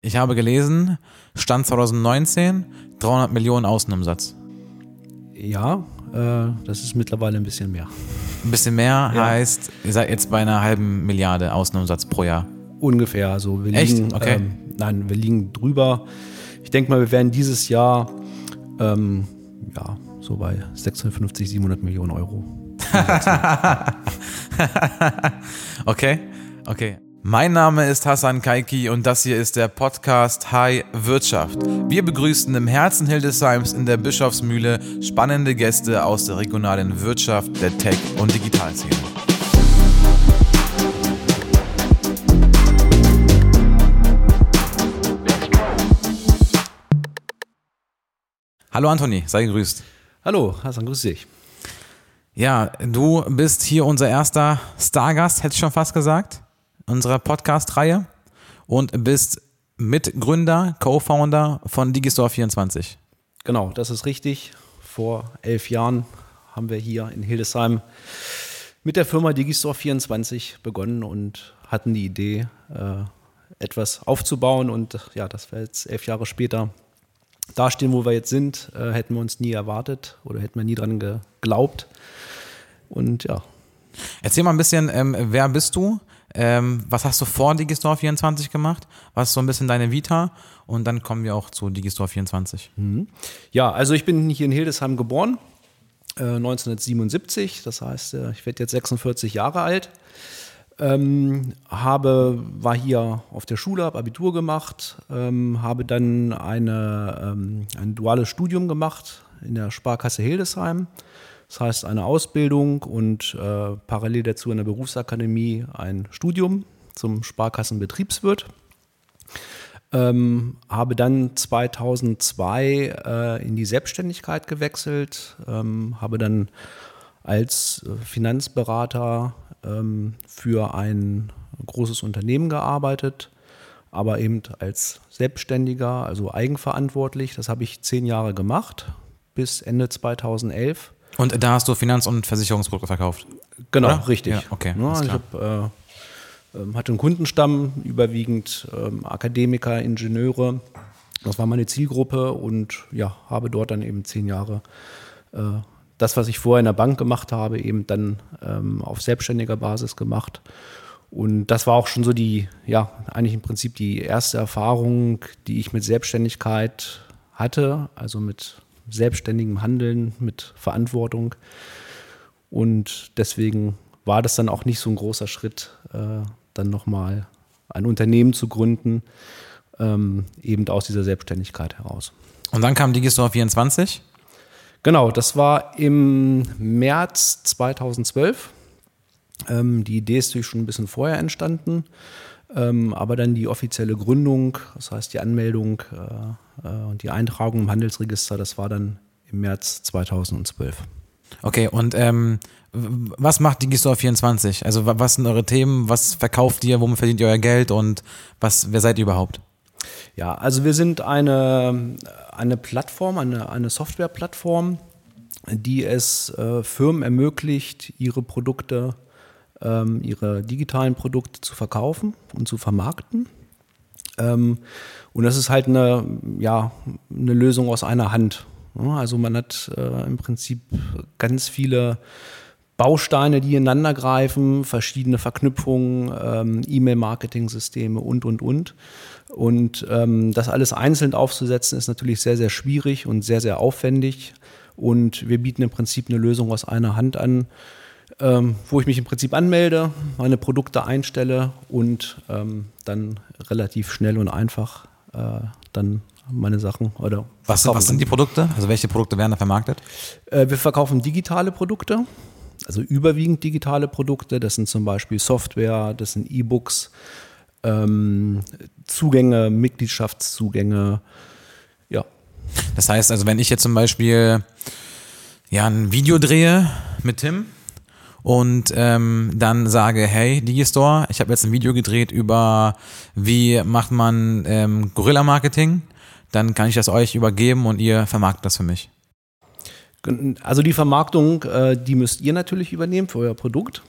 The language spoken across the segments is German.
Ich habe gelesen, Stand 2019, 300 Millionen Außenumsatz. Ja, äh, das ist mittlerweile ein bisschen mehr. Ein bisschen mehr ja. heißt, ihr seid jetzt bei einer halben Milliarde Außenumsatz pro Jahr. Ungefähr. Also wir Echt? liegen, okay. Ähm, nein, wir liegen drüber. Ich denke mal, wir werden dieses Jahr ähm, ja, so bei 650, 700 Millionen Euro. okay, okay. Mein Name ist Hassan Kaiki und das hier ist der Podcast High Wirtschaft. Wir begrüßen im Herzen Hildesheims in der Bischofsmühle spannende Gäste aus der regionalen Wirtschaft, der Tech- und Digitalszene. Hallo Anthony, sei gegrüßt. Hallo, Hassan, grüß dich. Ja, du bist hier unser erster Stargast, hätte ich schon fast gesagt unserer Podcast-Reihe und bist Mitgründer, Co-Founder von Digistore24. Genau, das ist richtig. Vor elf Jahren haben wir hier in Hildesheim mit der Firma Digistore24 begonnen und hatten die Idee, äh, etwas aufzubauen. Und ja, dass wir jetzt elf Jahre später dastehen, wo wir jetzt sind, äh, hätten wir uns nie erwartet oder hätten wir nie dran geglaubt. Und ja. Erzähl mal ein bisschen, ähm, wer bist du? Ähm, was hast du vor Digistore 24 gemacht? Was ist so ein bisschen deine Vita? Und dann kommen wir auch zu Digistore 24. Mhm. Ja, also ich bin hier in Hildesheim geboren, äh, 1977. Das heißt, äh, ich werde jetzt 46 Jahre alt. Ähm, habe, war hier auf der Schule, habe Abitur gemacht, ähm, habe dann eine, ähm, ein duales Studium gemacht in der Sparkasse Hildesheim das heißt eine Ausbildung und äh, parallel dazu in der Berufsakademie ein Studium zum Sparkassenbetriebswirt. Ähm, habe dann 2002 äh, in die Selbstständigkeit gewechselt, ähm, habe dann als äh, Finanzberater ähm, für ein großes Unternehmen gearbeitet, aber eben als Selbstständiger, also eigenverantwortlich. Das habe ich zehn Jahre gemacht bis Ende 2011. Und da hast du Finanz- und Versicherungsprodukte verkauft? Genau, Oder? richtig. Ja, okay. Ja, ich hab, äh, ähm, hatte einen Kundenstamm, überwiegend ähm, Akademiker, Ingenieure. Das war meine Zielgruppe und ja, habe dort dann eben zehn Jahre äh, das, was ich vorher in der Bank gemacht habe, eben dann ähm, auf selbstständiger Basis gemacht. Und das war auch schon so die, ja, eigentlich im Prinzip die erste Erfahrung, die ich mit Selbstständigkeit hatte, also mit selbstständigem Handeln, mit Verantwortung. Und deswegen war das dann auch nicht so ein großer Schritt, äh, dann nochmal ein Unternehmen zu gründen, ähm, eben aus dieser Selbstständigkeit heraus. Und dann kam Digistore 24? Genau, das war im März 2012. Ähm, die Idee ist natürlich schon ein bisschen vorher entstanden. Ähm, aber dann die offizielle Gründung, das heißt die Anmeldung äh, äh, und die Eintragung im Handelsregister, das war dann im März 2012. Okay, und ähm, was macht Digistore24? Also was sind eure Themen? Was verkauft ihr? Womit verdient ihr euer Geld? Und was, wer seid ihr überhaupt? Ja, also wir sind eine, eine Plattform, eine, eine Softwareplattform, die es äh, Firmen ermöglicht, ihre Produkte ähm, ihre digitalen Produkte zu verkaufen und zu vermarkten. Ähm, und das ist halt eine, ja, eine Lösung aus einer Hand. Also man hat äh, im Prinzip ganz viele Bausteine, die ineinander greifen, verschiedene Verknüpfungen, ähm, E-Mail-Marketing-Systeme und, und, und. Und ähm, das alles einzeln aufzusetzen, ist natürlich sehr, sehr schwierig und sehr, sehr aufwendig. Und wir bieten im Prinzip eine Lösung aus einer Hand an, ähm, wo ich mich im Prinzip anmelde, meine Produkte einstelle und ähm, dann relativ schnell und einfach äh, dann meine Sachen oder was, was sind die Produkte? Also welche Produkte werden da vermarktet? Äh, wir verkaufen digitale Produkte, also überwiegend digitale Produkte. Das sind zum Beispiel Software, das sind E-Books, ähm, Zugänge, Mitgliedschaftszugänge. Ja. Das heißt also, wenn ich jetzt zum Beispiel ja ein Video drehe mit Tim, und ähm, dann sage, hey, Digistore, ich habe jetzt ein Video gedreht über, wie macht man ähm, Gorilla-Marketing, dann kann ich das euch übergeben und ihr vermarktet das für mich. Also die Vermarktung, äh, die müsst ihr natürlich übernehmen für euer Produkt.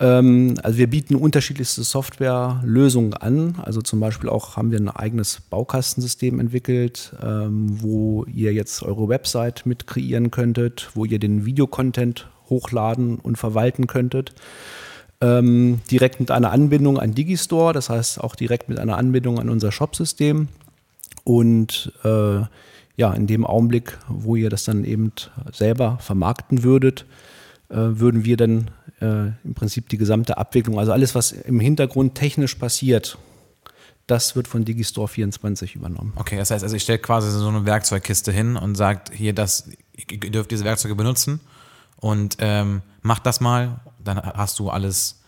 Ähm, also wir bieten unterschiedlichste Softwarelösungen an. Also zum Beispiel auch haben wir ein eigenes Baukastensystem entwickelt, ähm, wo ihr jetzt eure Website mit kreieren könntet, wo ihr den Videocontent hochladen und verwalten könntet. Ähm, direkt mit einer Anbindung an Digistore, das heißt auch direkt mit einer Anbindung an unser Shopsystem. Und äh, ja, in dem Augenblick, wo ihr das dann eben selber vermarkten würdet, äh, würden wir dann äh, im Prinzip die gesamte Abwicklung, also alles, was im Hintergrund technisch passiert, das wird von Digistore 24 übernommen. Okay, das heißt, also ich stelle quasi so eine Werkzeugkiste hin und sagt, hier, das, ihr dürft diese Werkzeuge benutzen und ähm, macht das mal, dann hast du alles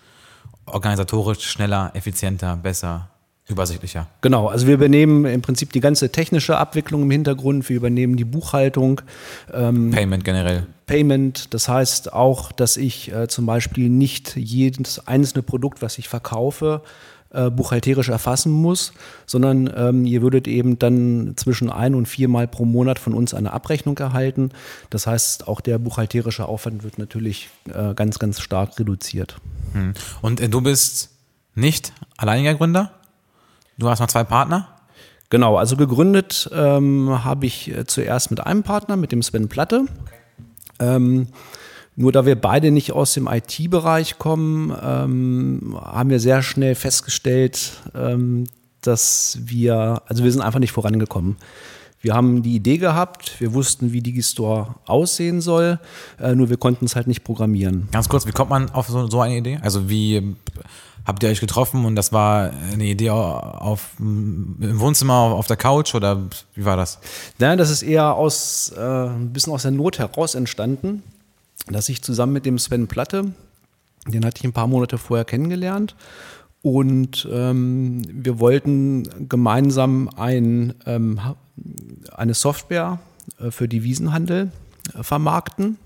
organisatorisch schneller, effizienter, besser übersichtlicher. Genau, also wir übernehmen im Prinzip die ganze technische Abwicklung im Hintergrund, wir übernehmen die Buchhaltung. Ähm, Payment generell. Payment, das heißt auch, dass ich äh, zum Beispiel nicht jedes einzelne Produkt, was ich verkaufe, äh, buchhalterisch erfassen muss, sondern ähm, ihr würdet eben dann zwischen ein und viermal pro Monat von uns eine Abrechnung erhalten. Das heißt, auch der buchhalterische Aufwand wird natürlich äh, ganz, ganz stark reduziert. Hm. Und äh, du bist nicht alleiniger Gründer? Du hast noch zwei Partner? Genau, also gegründet ähm, habe ich äh, zuerst mit einem Partner, mit dem Sven Platte. Okay. Ähm, nur da wir beide nicht aus dem IT-Bereich kommen, ähm, haben wir sehr schnell festgestellt, ähm, dass wir, also wir sind einfach nicht vorangekommen. Wir haben die Idee gehabt, wir wussten, wie Digistore aussehen soll, äh, nur wir konnten es halt nicht programmieren. Ganz kurz, wie kommt man auf so, so eine Idee? Also wie habt ihr euch getroffen und das war eine Idee auf, im Wohnzimmer auf der Couch oder wie war das? Nein, das ist eher aus äh, ein bisschen aus der Not heraus entstanden, dass ich zusammen mit dem Sven Platte, den hatte ich ein paar Monate vorher kennengelernt und ähm, wir wollten gemeinsam ein, ähm, eine Software äh, für Devisenhandel äh, vermarkten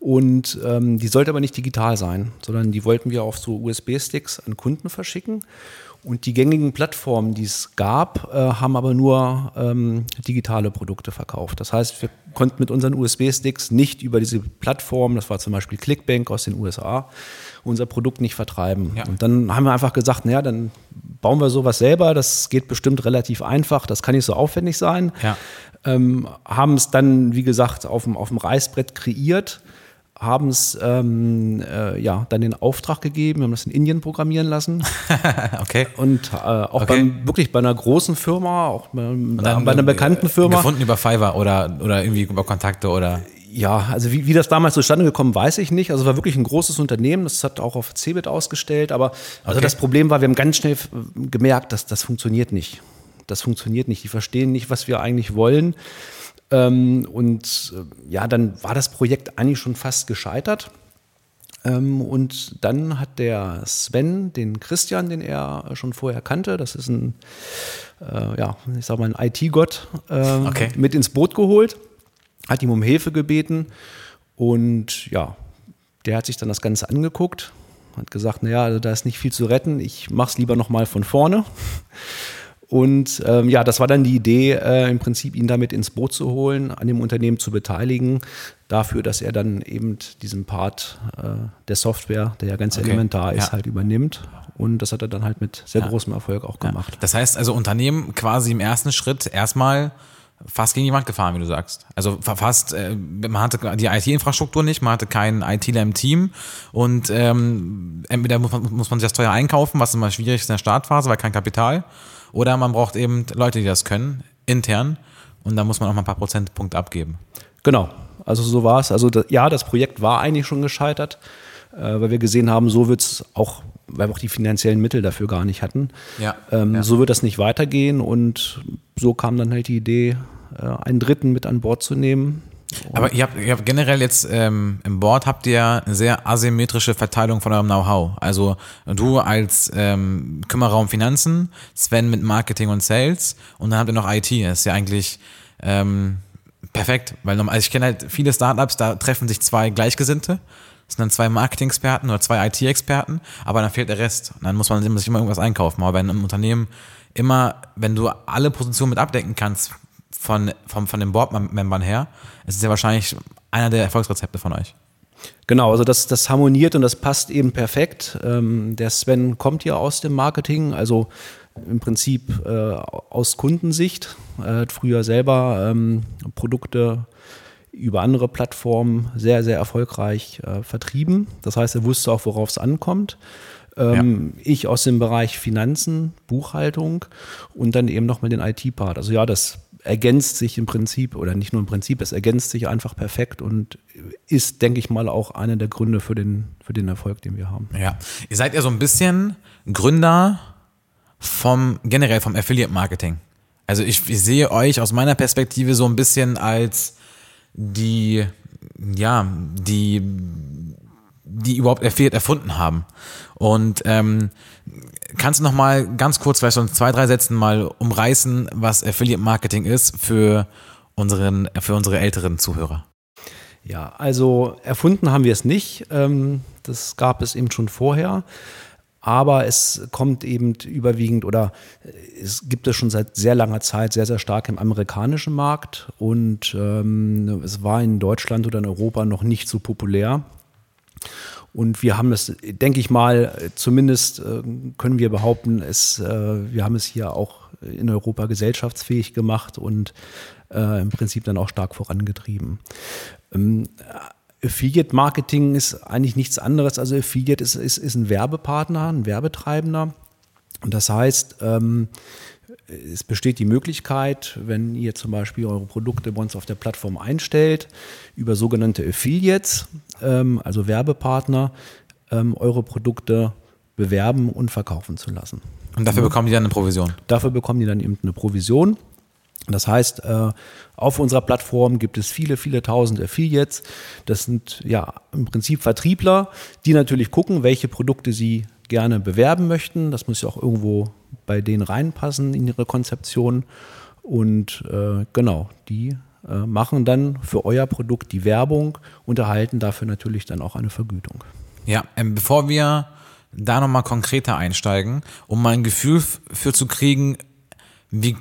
und ähm, die sollte aber nicht digital sein, sondern die wollten wir auf so USB-Sticks an Kunden verschicken. Und die gängigen Plattformen, die es gab, äh, haben aber nur ähm, digitale Produkte verkauft. Das heißt, wir konnten mit unseren USB-Sticks nicht über diese Plattform, das war zum Beispiel Clickbank aus den USA, unser Produkt nicht vertreiben. Ja. Und dann haben wir einfach gesagt, naja, dann bauen wir sowas selber, das geht bestimmt relativ einfach, das kann nicht so aufwendig sein. Ja. Ähm, haben es dann, wie gesagt, auf dem, auf dem Reißbrett kreiert haben es ähm, äh, ja dann den Auftrag gegeben, wir haben das in Indien programmieren lassen. okay. Und äh, auch okay. beim, wirklich bei einer großen Firma, auch bei, bei einer bekannten Firma. Gefunden über Fiverr oder, oder irgendwie über Kontakte oder. Ja, also wie, wie das damals zustande gekommen, weiß ich nicht. Also es war wirklich ein großes Unternehmen, das hat auch auf Cebit ausgestellt, aber also okay. das Problem war, wir haben ganz schnell gemerkt, dass das funktioniert nicht. Das funktioniert nicht. Die verstehen nicht, was wir eigentlich wollen. Ähm, und äh, ja, dann war das Projekt eigentlich schon fast gescheitert. Ähm, und dann hat der Sven den Christian, den er schon vorher kannte, das ist ein, äh, ja, ich sag mal, ein IT-Gott, äh, okay. mit ins Boot geholt, hat ihm um Hilfe gebeten und ja, der hat sich dann das Ganze angeguckt, hat gesagt, naja, also da ist nicht viel zu retten, ich mach's lieber nochmal von vorne. Und ähm, ja, das war dann die Idee, äh, im Prinzip ihn damit ins Boot zu holen, an dem Unternehmen zu beteiligen, dafür, dass er dann eben diesen Part äh, der Software, der ja ganz okay. elementar ist, ja. halt übernimmt. Und das hat er dann halt mit sehr ja. großem Erfolg auch gemacht. Ja. Das heißt also Unternehmen quasi im ersten Schritt erstmal fast gegen die Wand gefahren, wie du sagst. Also fast, äh, man hatte die IT-Infrastruktur nicht, man hatte keinen ITler im Team und ähm, entweder muss man, muss man sich das teuer einkaufen, was immer schwierig ist in der Startphase, weil kein Kapital. Oder man braucht eben Leute, die das können, intern. Und da muss man auch mal ein paar Prozentpunkte abgeben. Genau. Also so war es. Also ja, das Projekt war eigentlich schon gescheitert, weil wir gesehen haben, so wird es auch, weil wir auch die finanziellen Mittel dafür gar nicht hatten. Ja, ähm, ja. So wird das nicht weitergehen. Und so kam dann halt die Idee, äh, einen Dritten mit an Bord zu nehmen, aber ihr habt, ihr habt generell jetzt ähm, im Board habt ihr eine sehr asymmetrische Verteilung von eurem Know-how. Also du als ähm, Kümmerer um Finanzen, Sven mit Marketing und Sales und dann habt ihr noch IT. Das ist ja eigentlich ähm, perfekt, weil also ich kenne halt viele Startups, da treffen sich zwei Gleichgesinnte. Das sind dann zwei Marketing-Experten oder zwei IT-Experten, aber dann fehlt der Rest. Und dann muss man sich immer irgendwas einkaufen. Aber bei einem Unternehmen immer, wenn du alle Positionen mit abdecken kannst, von, von, von den Board-Membern her, ist es ja wahrscheinlich einer der Erfolgsrezepte von euch. Genau, also das, das harmoniert und das passt eben perfekt. Ähm, der Sven kommt ja aus dem Marketing, also im Prinzip äh, aus Kundensicht. Er hat früher selber ähm, Produkte über andere Plattformen sehr, sehr erfolgreich äh, vertrieben. Das heißt, er wusste auch, worauf es ankommt. Ähm, ja. Ich aus dem Bereich Finanzen, Buchhaltung und dann eben nochmal den IT-Part. Also ja, das ergänzt sich im Prinzip, oder nicht nur im Prinzip, es ergänzt sich einfach perfekt und ist, denke ich mal, auch einer der Gründe für den, für den Erfolg, den wir haben. Ja, ihr seid ja so ein bisschen Gründer vom, generell vom Affiliate Marketing. Also ich, ich sehe euch aus meiner Perspektive so ein bisschen als die, ja, die, die überhaupt Affiliate erfunden haben. Und ähm, kannst du noch mal ganz kurz, vielleicht so in zwei, drei Sätzen mal umreißen, was Affiliate Marketing ist für, unseren, für unsere älteren Zuhörer? Ja, also erfunden haben wir es nicht. Ähm, das gab es eben schon vorher. Aber es kommt eben überwiegend oder es gibt es schon seit sehr langer Zeit sehr, sehr stark im amerikanischen Markt und ähm, es war in Deutschland oder in Europa noch nicht so populär. Und wir haben es, denke ich mal, zumindest äh, können wir behaupten, es, äh, wir haben es hier auch in Europa gesellschaftsfähig gemacht und äh, im Prinzip dann auch stark vorangetrieben. Ähm, Affiliate Marketing ist eigentlich nichts anderes. Also Affiliate ist, ist, ist ein Werbepartner, ein Werbetreibender. Und das heißt, ähm, es besteht die Möglichkeit, wenn ihr zum Beispiel eure Produkte bei uns auf der Plattform einstellt, über sogenannte Affiliates, ähm, also Werbepartner, ähm, eure Produkte bewerben und verkaufen zu lassen. Und dafür bekommen die dann eine Provision? Dafür bekommen die dann eben eine Provision. Das heißt, äh, auf unserer Plattform gibt es viele, viele tausend Affiliates. Das sind ja im Prinzip Vertriebler, die natürlich gucken, welche Produkte sie gerne bewerben möchten. Das muss ja auch irgendwo bei denen reinpassen in ihre Konzeption. Und äh, genau, die äh, machen dann für euer Produkt die Werbung und erhalten dafür natürlich dann auch eine Vergütung. Ja, ähm, bevor wir da nochmal konkreter einsteigen, um mal ein Gefühl für zu kriegen, wie,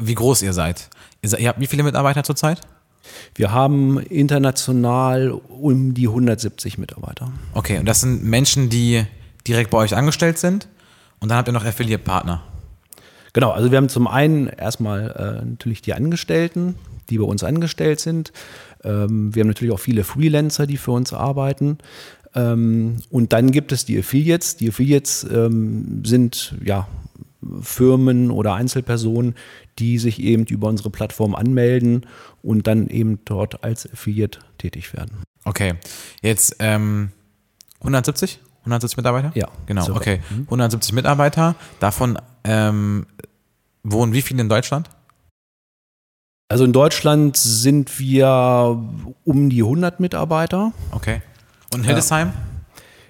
wie groß ihr seid. Ihr habt wie viele Mitarbeiter zurzeit? Wir haben international um die 170 Mitarbeiter. Okay, und das sind Menschen, die direkt bei euch angestellt sind und dann habt ihr noch Affiliate-Partner. Genau, also wir haben zum einen erstmal äh, natürlich die Angestellten, die bei uns angestellt sind. Ähm, wir haben natürlich auch viele Freelancer, die für uns arbeiten. Ähm, und dann gibt es die Affiliates. Die Affiliates ähm, sind ja Firmen oder Einzelpersonen, die sich eben über unsere Plattform anmelden und dann eben dort als Affiliate tätig werden. Okay, jetzt ähm, 170? 170 Mitarbeiter? Ja. Genau, so. okay. 170 mhm. Mitarbeiter, davon ähm, wohnen wie viele in Deutschland? Also in Deutschland sind wir um die 100 Mitarbeiter. Okay. Und in Hildesheim? Ja.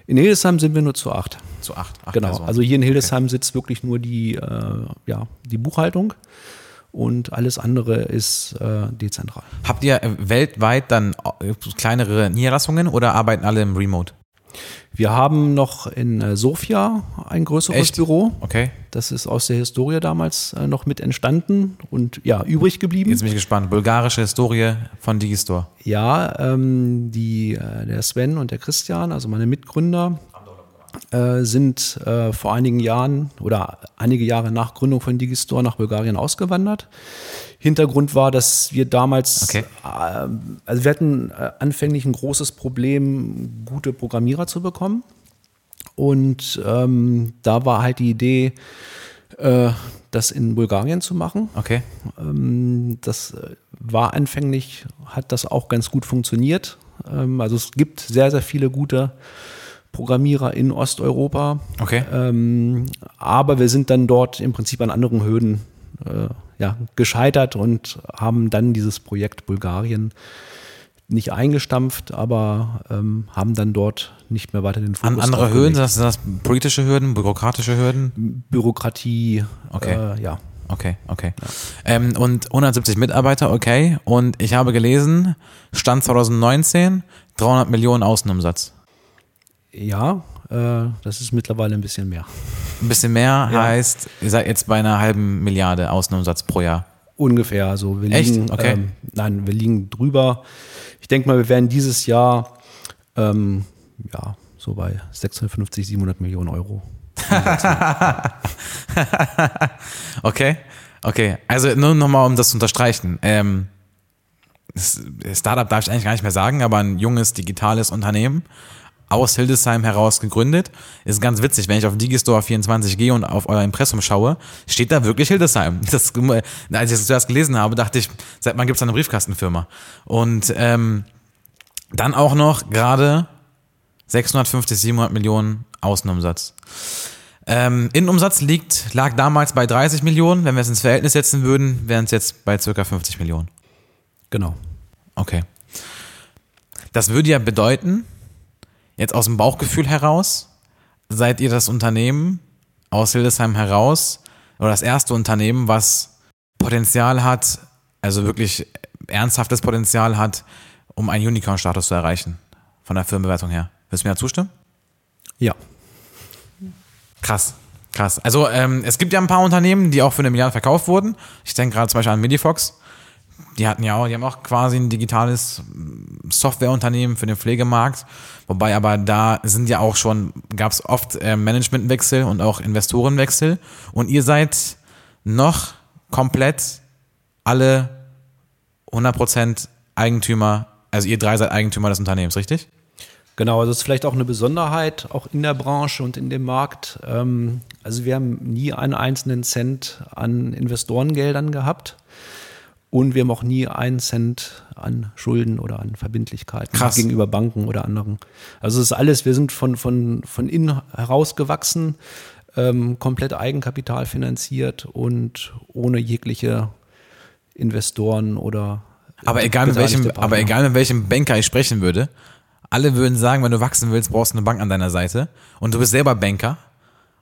In Hildesheim sind wir nur zu acht. Zu acht. acht genau. Personen. Also hier in Hildesheim okay. sitzt wirklich nur die, äh, ja, die Buchhaltung und alles andere ist äh, dezentral. Habt ihr weltweit dann äh, kleinere Niederlassungen oder arbeiten alle im Remote? Wir haben noch in äh, Sofia ein größeres Echt? Büro. Okay. Das ist aus der Historie damals äh, noch mit entstanden und ja, übrig geblieben. Jetzt bin ich gespannt. Bulgarische Historie von Digistore. Ja, ähm, die, äh, der Sven und der Christian, also meine Mitgründer, äh, sind äh, vor einigen Jahren oder einige Jahre nach Gründung von Digistore nach Bulgarien ausgewandert. Hintergrund war, dass wir damals, okay. äh, also wir hatten äh, anfänglich ein großes Problem, gute Programmierer zu bekommen. Und ähm, da war halt die Idee, äh, das in Bulgarien zu machen. Okay. Ähm, das war anfänglich, hat das auch ganz gut funktioniert. Ähm, also es gibt sehr, sehr viele gute Programmierer in Osteuropa. Okay. Ähm, aber wir sind dann dort im Prinzip an anderen Hürden äh, ja, gescheitert und haben dann dieses Projekt Bulgarien nicht eingestampft, aber ähm, haben dann dort nicht mehr weiter den Fokus An andere Hürden, sind das, sind das politische Hürden, bürokratische Hürden? Bürokratie, okay. Äh, ja. Okay, okay. Ja. Ähm, und 170 Mitarbeiter, okay. Und ich habe gelesen, Stand 2019, 300 Millionen Außenumsatz. Ja, äh, das ist mittlerweile ein bisschen mehr. Ein bisschen mehr ja. heißt, ihr seid jetzt bei einer halben Milliarde Außenumsatz pro Jahr. Ungefähr. Also wir Echt? liegen, okay. Ähm, nein, wir liegen drüber. Ich denke mal, wir werden dieses Jahr Ähm, ja, so bei 650, 700 Millionen Euro. okay, okay. Also nur nochmal, um das zu unterstreichen. Ähm, Startup darf ich eigentlich gar nicht mehr sagen, aber ein junges digitales Unternehmen aus Hildesheim heraus gegründet. Ist ganz witzig, wenn ich auf Digistore 24 gehe und auf euer Impressum schaue, steht da wirklich Hildesheim. Das, als ich das zuerst gelesen habe, dachte ich, seit wann gibt es eine Briefkastenfirma? Und ähm, dann auch noch gerade 650, 700 Millionen Außenumsatz. Ähm, Innenumsatz liegt, lag damals bei 30 Millionen. Wenn wir es ins Verhältnis setzen würden, wären es jetzt bei circa 50 Millionen. Genau. Okay. Das würde ja bedeuten, jetzt aus dem Bauchgefühl heraus, seid ihr das Unternehmen aus Hildesheim heraus oder das erste Unternehmen, was Potenzial hat, also wirklich ernsthaftes Potenzial hat, um einen Unicorn-Status zu erreichen, von der Firmenbewertung her. Willst du mir da zustimmen? Ja. Krass, krass. Also ähm, es gibt ja ein paar Unternehmen, die auch für eine Milliarde verkauft wurden. Ich denke gerade zum Beispiel an Medifox die hatten ja auch, die haben auch quasi ein digitales Softwareunternehmen für den Pflegemarkt. Wobei aber da sind ja auch schon, gab es oft äh, Managementwechsel und auch Investorenwechsel. Und ihr seid noch komplett alle 100% Eigentümer, also ihr drei seid Eigentümer des Unternehmens, richtig? Genau, also das ist vielleicht auch eine Besonderheit, auch in der Branche und in dem Markt. Ähm, also wir haben nie einen einzelnen Cent an Investorengeldern gehabt. Und wir haben auch nie einen Cent an Schulden oder an Verbindlichkeiten Krass. gegenüber Banken oder anderen. Also es ist alles, wir sind von, von, von innen herausgewachsen, ähm, komplett Eigenkapital finanziert und ohne jegliche Investoren oder aber egal mit welchem, aber egal mit welchem Banker ich sprechen würde, alle würden sagen, wenn du wachsen willst, brauchst du eine Bank an deiner Seite und du bist selber Banker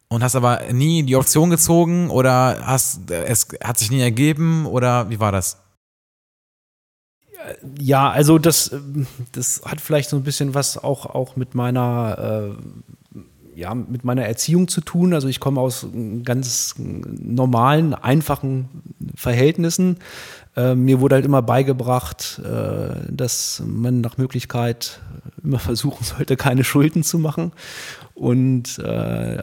und hast aber nie die Option gezogen oder hast es hat sich nie ergeben oder wie war das? Ja, also das, das hat vielleicht so ein bisschen was auch, auch mit meiner äh, ja, mit meiner Erziehung zu tun. Also ich komme aus ganz normalen, einfachen Verhältnissen. Äh, mir wurde halt immer beigebracht, äh, dass man nach Möglichkeit immer versuchen sollte, keine Schulden zu machen und äh,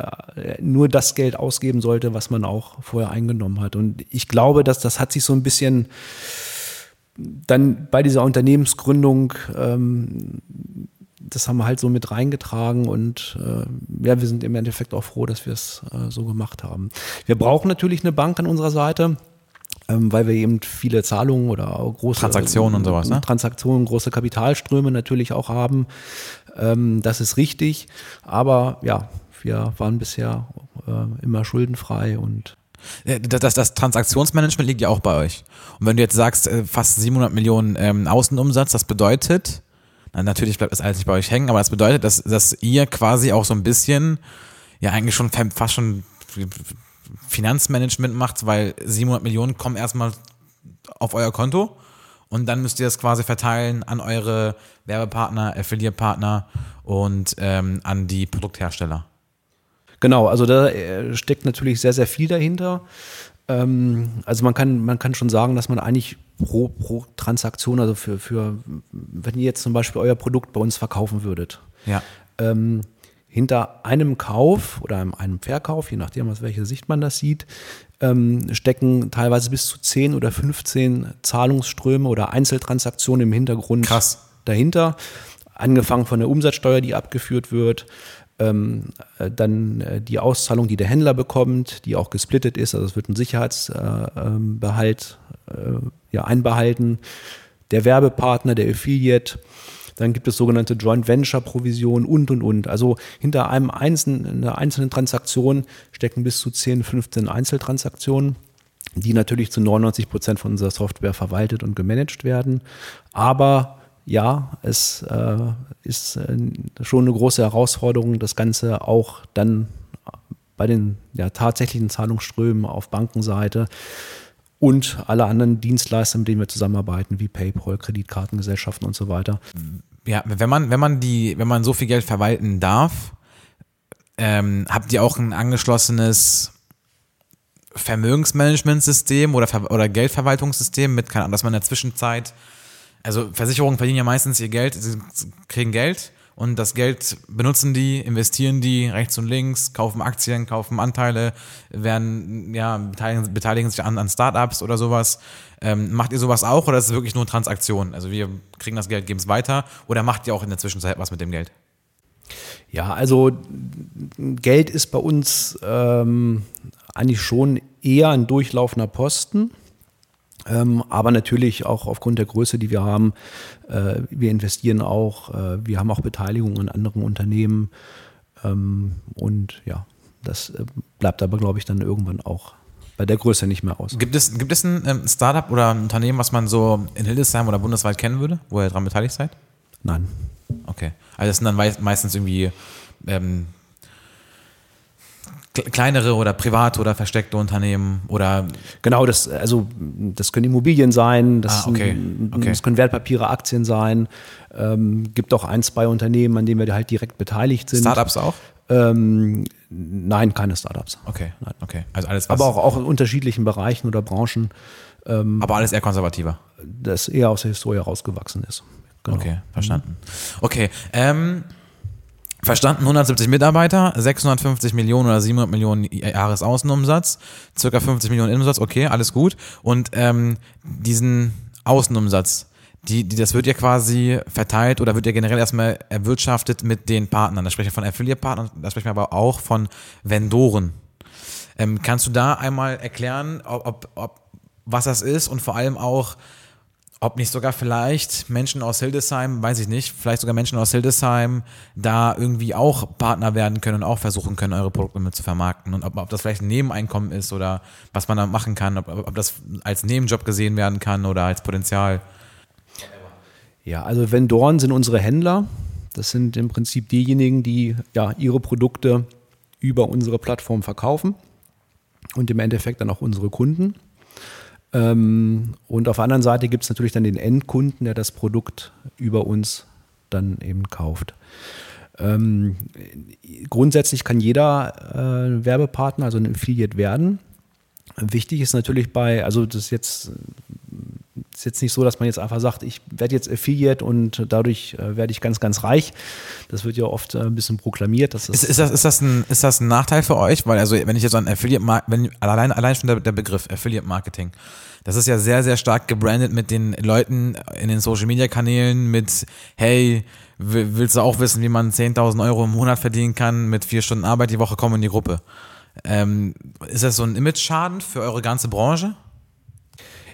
nur das Geld ausgeben sollte, was man auch vorher eingenommen hat. Und ich glaube, dass das hat sich so ein bisschen dann bei dieser Unternehmensgründung, ähm, das haben wir halt so mit reingetragen und äh, ja, wir sind im Endeffekt auch froh, dass wir es äh, so gemacht haben. Wir brauchen natürlich eine Bank an unserer Seite. Ähm, weil wir eben viele Zahlungen oder große Transaktionen und sowas, ne? Transaktionen, große Kapitalströme natürlich auch haben. Ähm, das ist richtig. Aber ja, wir waren bisher äh, immer schuldenfrei und äh, das, das, Transaktionsmanagement liegt ja auch bei euch. Und wenn du jetzt sagst, äh, fast 700 Millionen ähm, Außenumsatz, das bedeutet, na, natürlich bleibt das alles nicht bei euch hängen, aber das bedeutet, dass, dass ihr quasi auch so ein bisschen, ja eigentlich schon fast schon Finanzmanagement macht, weil 700 Millionen kommen erstmal auf euer Konto und dann müsst ihr das quasi verteilen an eure Werbepartner, Affiliate-Partner und ähm, an die Produkthersteller. Genau, also da äh, steckt natürlich sehr, sehr viel dahinter. Ähm, also man kann, man kann schon sagen, dass man eigentlich pro, pro Transaktion, also für, für, wenn ihr jetzt zum Beispiel euer Produkt bei uns verkaufen würdet, ja. ähm, hinter einem Kauf oder einem Verkauf, je nachdem, aus welcher Sicht man das sieht, ähm, stecken teilweise bis zu 10 oder 15 Zahlungsströme oder Einzeltransaktionen im Hintergrund Krass. dahinter. Angefangen von der Umsatzsteuer, die abgeführt wird, ähm, äh, dann äh, die Auszahlung, die der Händler bekommt, die auch gesplittet ist, also es wird ein Sicherheitsbehalt äh, äh, ja, einbehalten, der Werbepartner, der Affiliate, dann gibt es sogenannte Joint Venture Provision und und und. Also hinter einem einzelnen, einer einzelnen Transaktion stecken bis zu 10, 15 Einzeltransaktionen die natürlich zu 99 Prozent von unserer Software verwaltet und gemanagt werden. Aber ja, es äh, ist äh, schon eine große Herausforderung, das Ganze auch dann bei den ja, tatsächlichen Zahlungsströmen auf Bankenseite und alle anderen Dienstleister, mit denen wir zusammenarbeiten, wie PayPal, Kreditkartengesellschaften und so weiter. Ja, wenn man, wenn man die, wenn man so viel Geld verwalten darf, ähm, habt ihr auch ein angeschlossenes Vermögensmanagementsystem oder, oder Geldverwaltungssystem mit, Ahnung, dass man in der Zwischenzeit also Versicherungen verdienen ja meistens ihr Geld, sie kriegen Geld und das Geld benutzen die, investieren die rechts und links, kaufen Aktien, kaufen Anteile, werden, ja, beteiligen, beteiligen sich an, an Startups oder sowas. Ähm, macht ihr sowas auch oder ist es wirklich nur Transaktion? Also wir kriegen das Geld, geben es weiter oder macht ihr auch in der Zwischenzeit was mit dem Geld? Ja, also Geld ist bei uns ähm, eigentlich schon eher ein durchlaufender Posten. Ähm, aber natürlich auch aufgrund der Größe, die wir haben, äh, wir investieren auch, äh, wir haben auch Beteiligung in anderen Unternehmen. Ähm, und ja, das äh, bleibt aber, glaube ich, dann irgendwann auch bei der Größe nicht mehr aus. Gibt es, gibt es ein ähm, Startup oder ein Unternehmen, was man so in Hildesheim oder bundesweit kennen würde, wo ihr daran beteiligt seid? Nein. Okay. Also das sind dann meistens irgendwie ähm, kleinere oder private oder versteckte Unternehmen oder genau das also das können Immobilien sein das, ah, okay. okay. das können Wertpapiere Aktien sein ähm, gibt auch ein zwei Unternehmen an denen wir halt direkt beteiligt sind Startups auch ähm, nein keine Startups okay nein. okay also alles aber auch, auch in unterschiedlichen Bereichen oder Branchen ähm, aber alles eher konservativer das eher aus der Historie rausgewachsen ist genau. okay verstanden okay ähm, Verstanden, 170 Mitarbeiter, 650 Millionen oder 700 Millionen Jahresaußenumsatz, circa 50 Millionen Innenumsatz, okay, alles gut. Und ähm, diesen Außenumsatz, die, die, das wird ja quasi verteilt oder wird ja generell erstmal erwirtschaftet mit den Partnern. Da sprechen wir von Affiliate-Partnern, da sprechen wir aber auch von Vendoren. Ähm, kannst du da einmal erklären, ob, ob, was das ist und vor allem auch, ob nicht sogar vielleicht Menschen aus Hildesheim, weiß ich nicht, vielleicht sogar Menschen aus Hildesheim da irgendwie auch Partner werden können und auch versuchen können, eure Produkte mit zu vermarkten. Und ob, ob das vielleicht ein Nebeneinkommen ist oder was man da machen kann, ob, ob das als Nebenjob gesehen werden kann oder als Potenzial. Ja, also Vendoren sind unsere Händler. Das sind im Prinzip diejenigen, die ja ihre Produkte über unsere Plattform verkaufen und im Endeffekt dann auch unsere Kunden. Ähm, und auf der anderen Seite gibt es natürlich dann den Endkunden, der das Produkt über uns dann eben kauft. Ähm, grundsätzlich kann jeder äh, Werbepartner, also ein Affiliate werden. Wichtig ist natürlich bei, also das ist jetzt, ist jetzt nicht so, dass man jetzt einfach sagt, ich werde jetzt Affiliate und dadurch äh, werde ich ganz, ganz reich. Das wird ja oft äh, ein bisschen proklamiert. Dass ist, ist, das, ist, das ein, ist das ein Nachteil für euch? Weil, also, wenn ich jetzt an Affiliate, wenn, allein, allein schon der, der Begriff Affiliate Marketing, das ist ja sehr, sehr stark gebrandet mit den Leuten in den Social Media Kanälen mit, hey, willst du auch wissen, wie man 10.000 Euro im Monat verdienen kann mit vier Stunden Arbeit die Woche, komm in die Gruppe. Ähm, ist das so ein Image-Schaden für eure ganze Branche?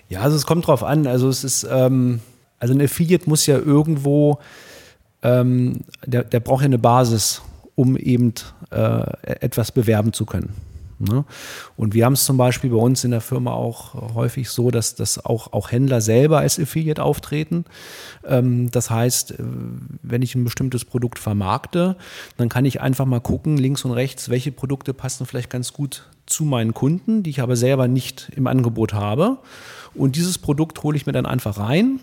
Ja, also es kommt drauf an. Also es ist, ähm, also ein Affiliate muss ja irgendwo, ähm, der, der braucht ja eine Basis, um eben äh, etwas bewerben zu können. Ne? Und wir haben es zum Beispiel bei uns in der Firma auch häufig so, dass, dass auch, auch Händler selber als Affiliate auftreten. Ähm, das heißt, äh, wenn ich ein bestimmtes Produkt vermarkte, dann kann ich einfach mal gucken, links und rechts, welche Produkte passen vielleicht ganz gut zu meinen Kunden, die ich aber selber nicht im Angebot habe. Und dieses Produkt hole ich mir dann einfach rein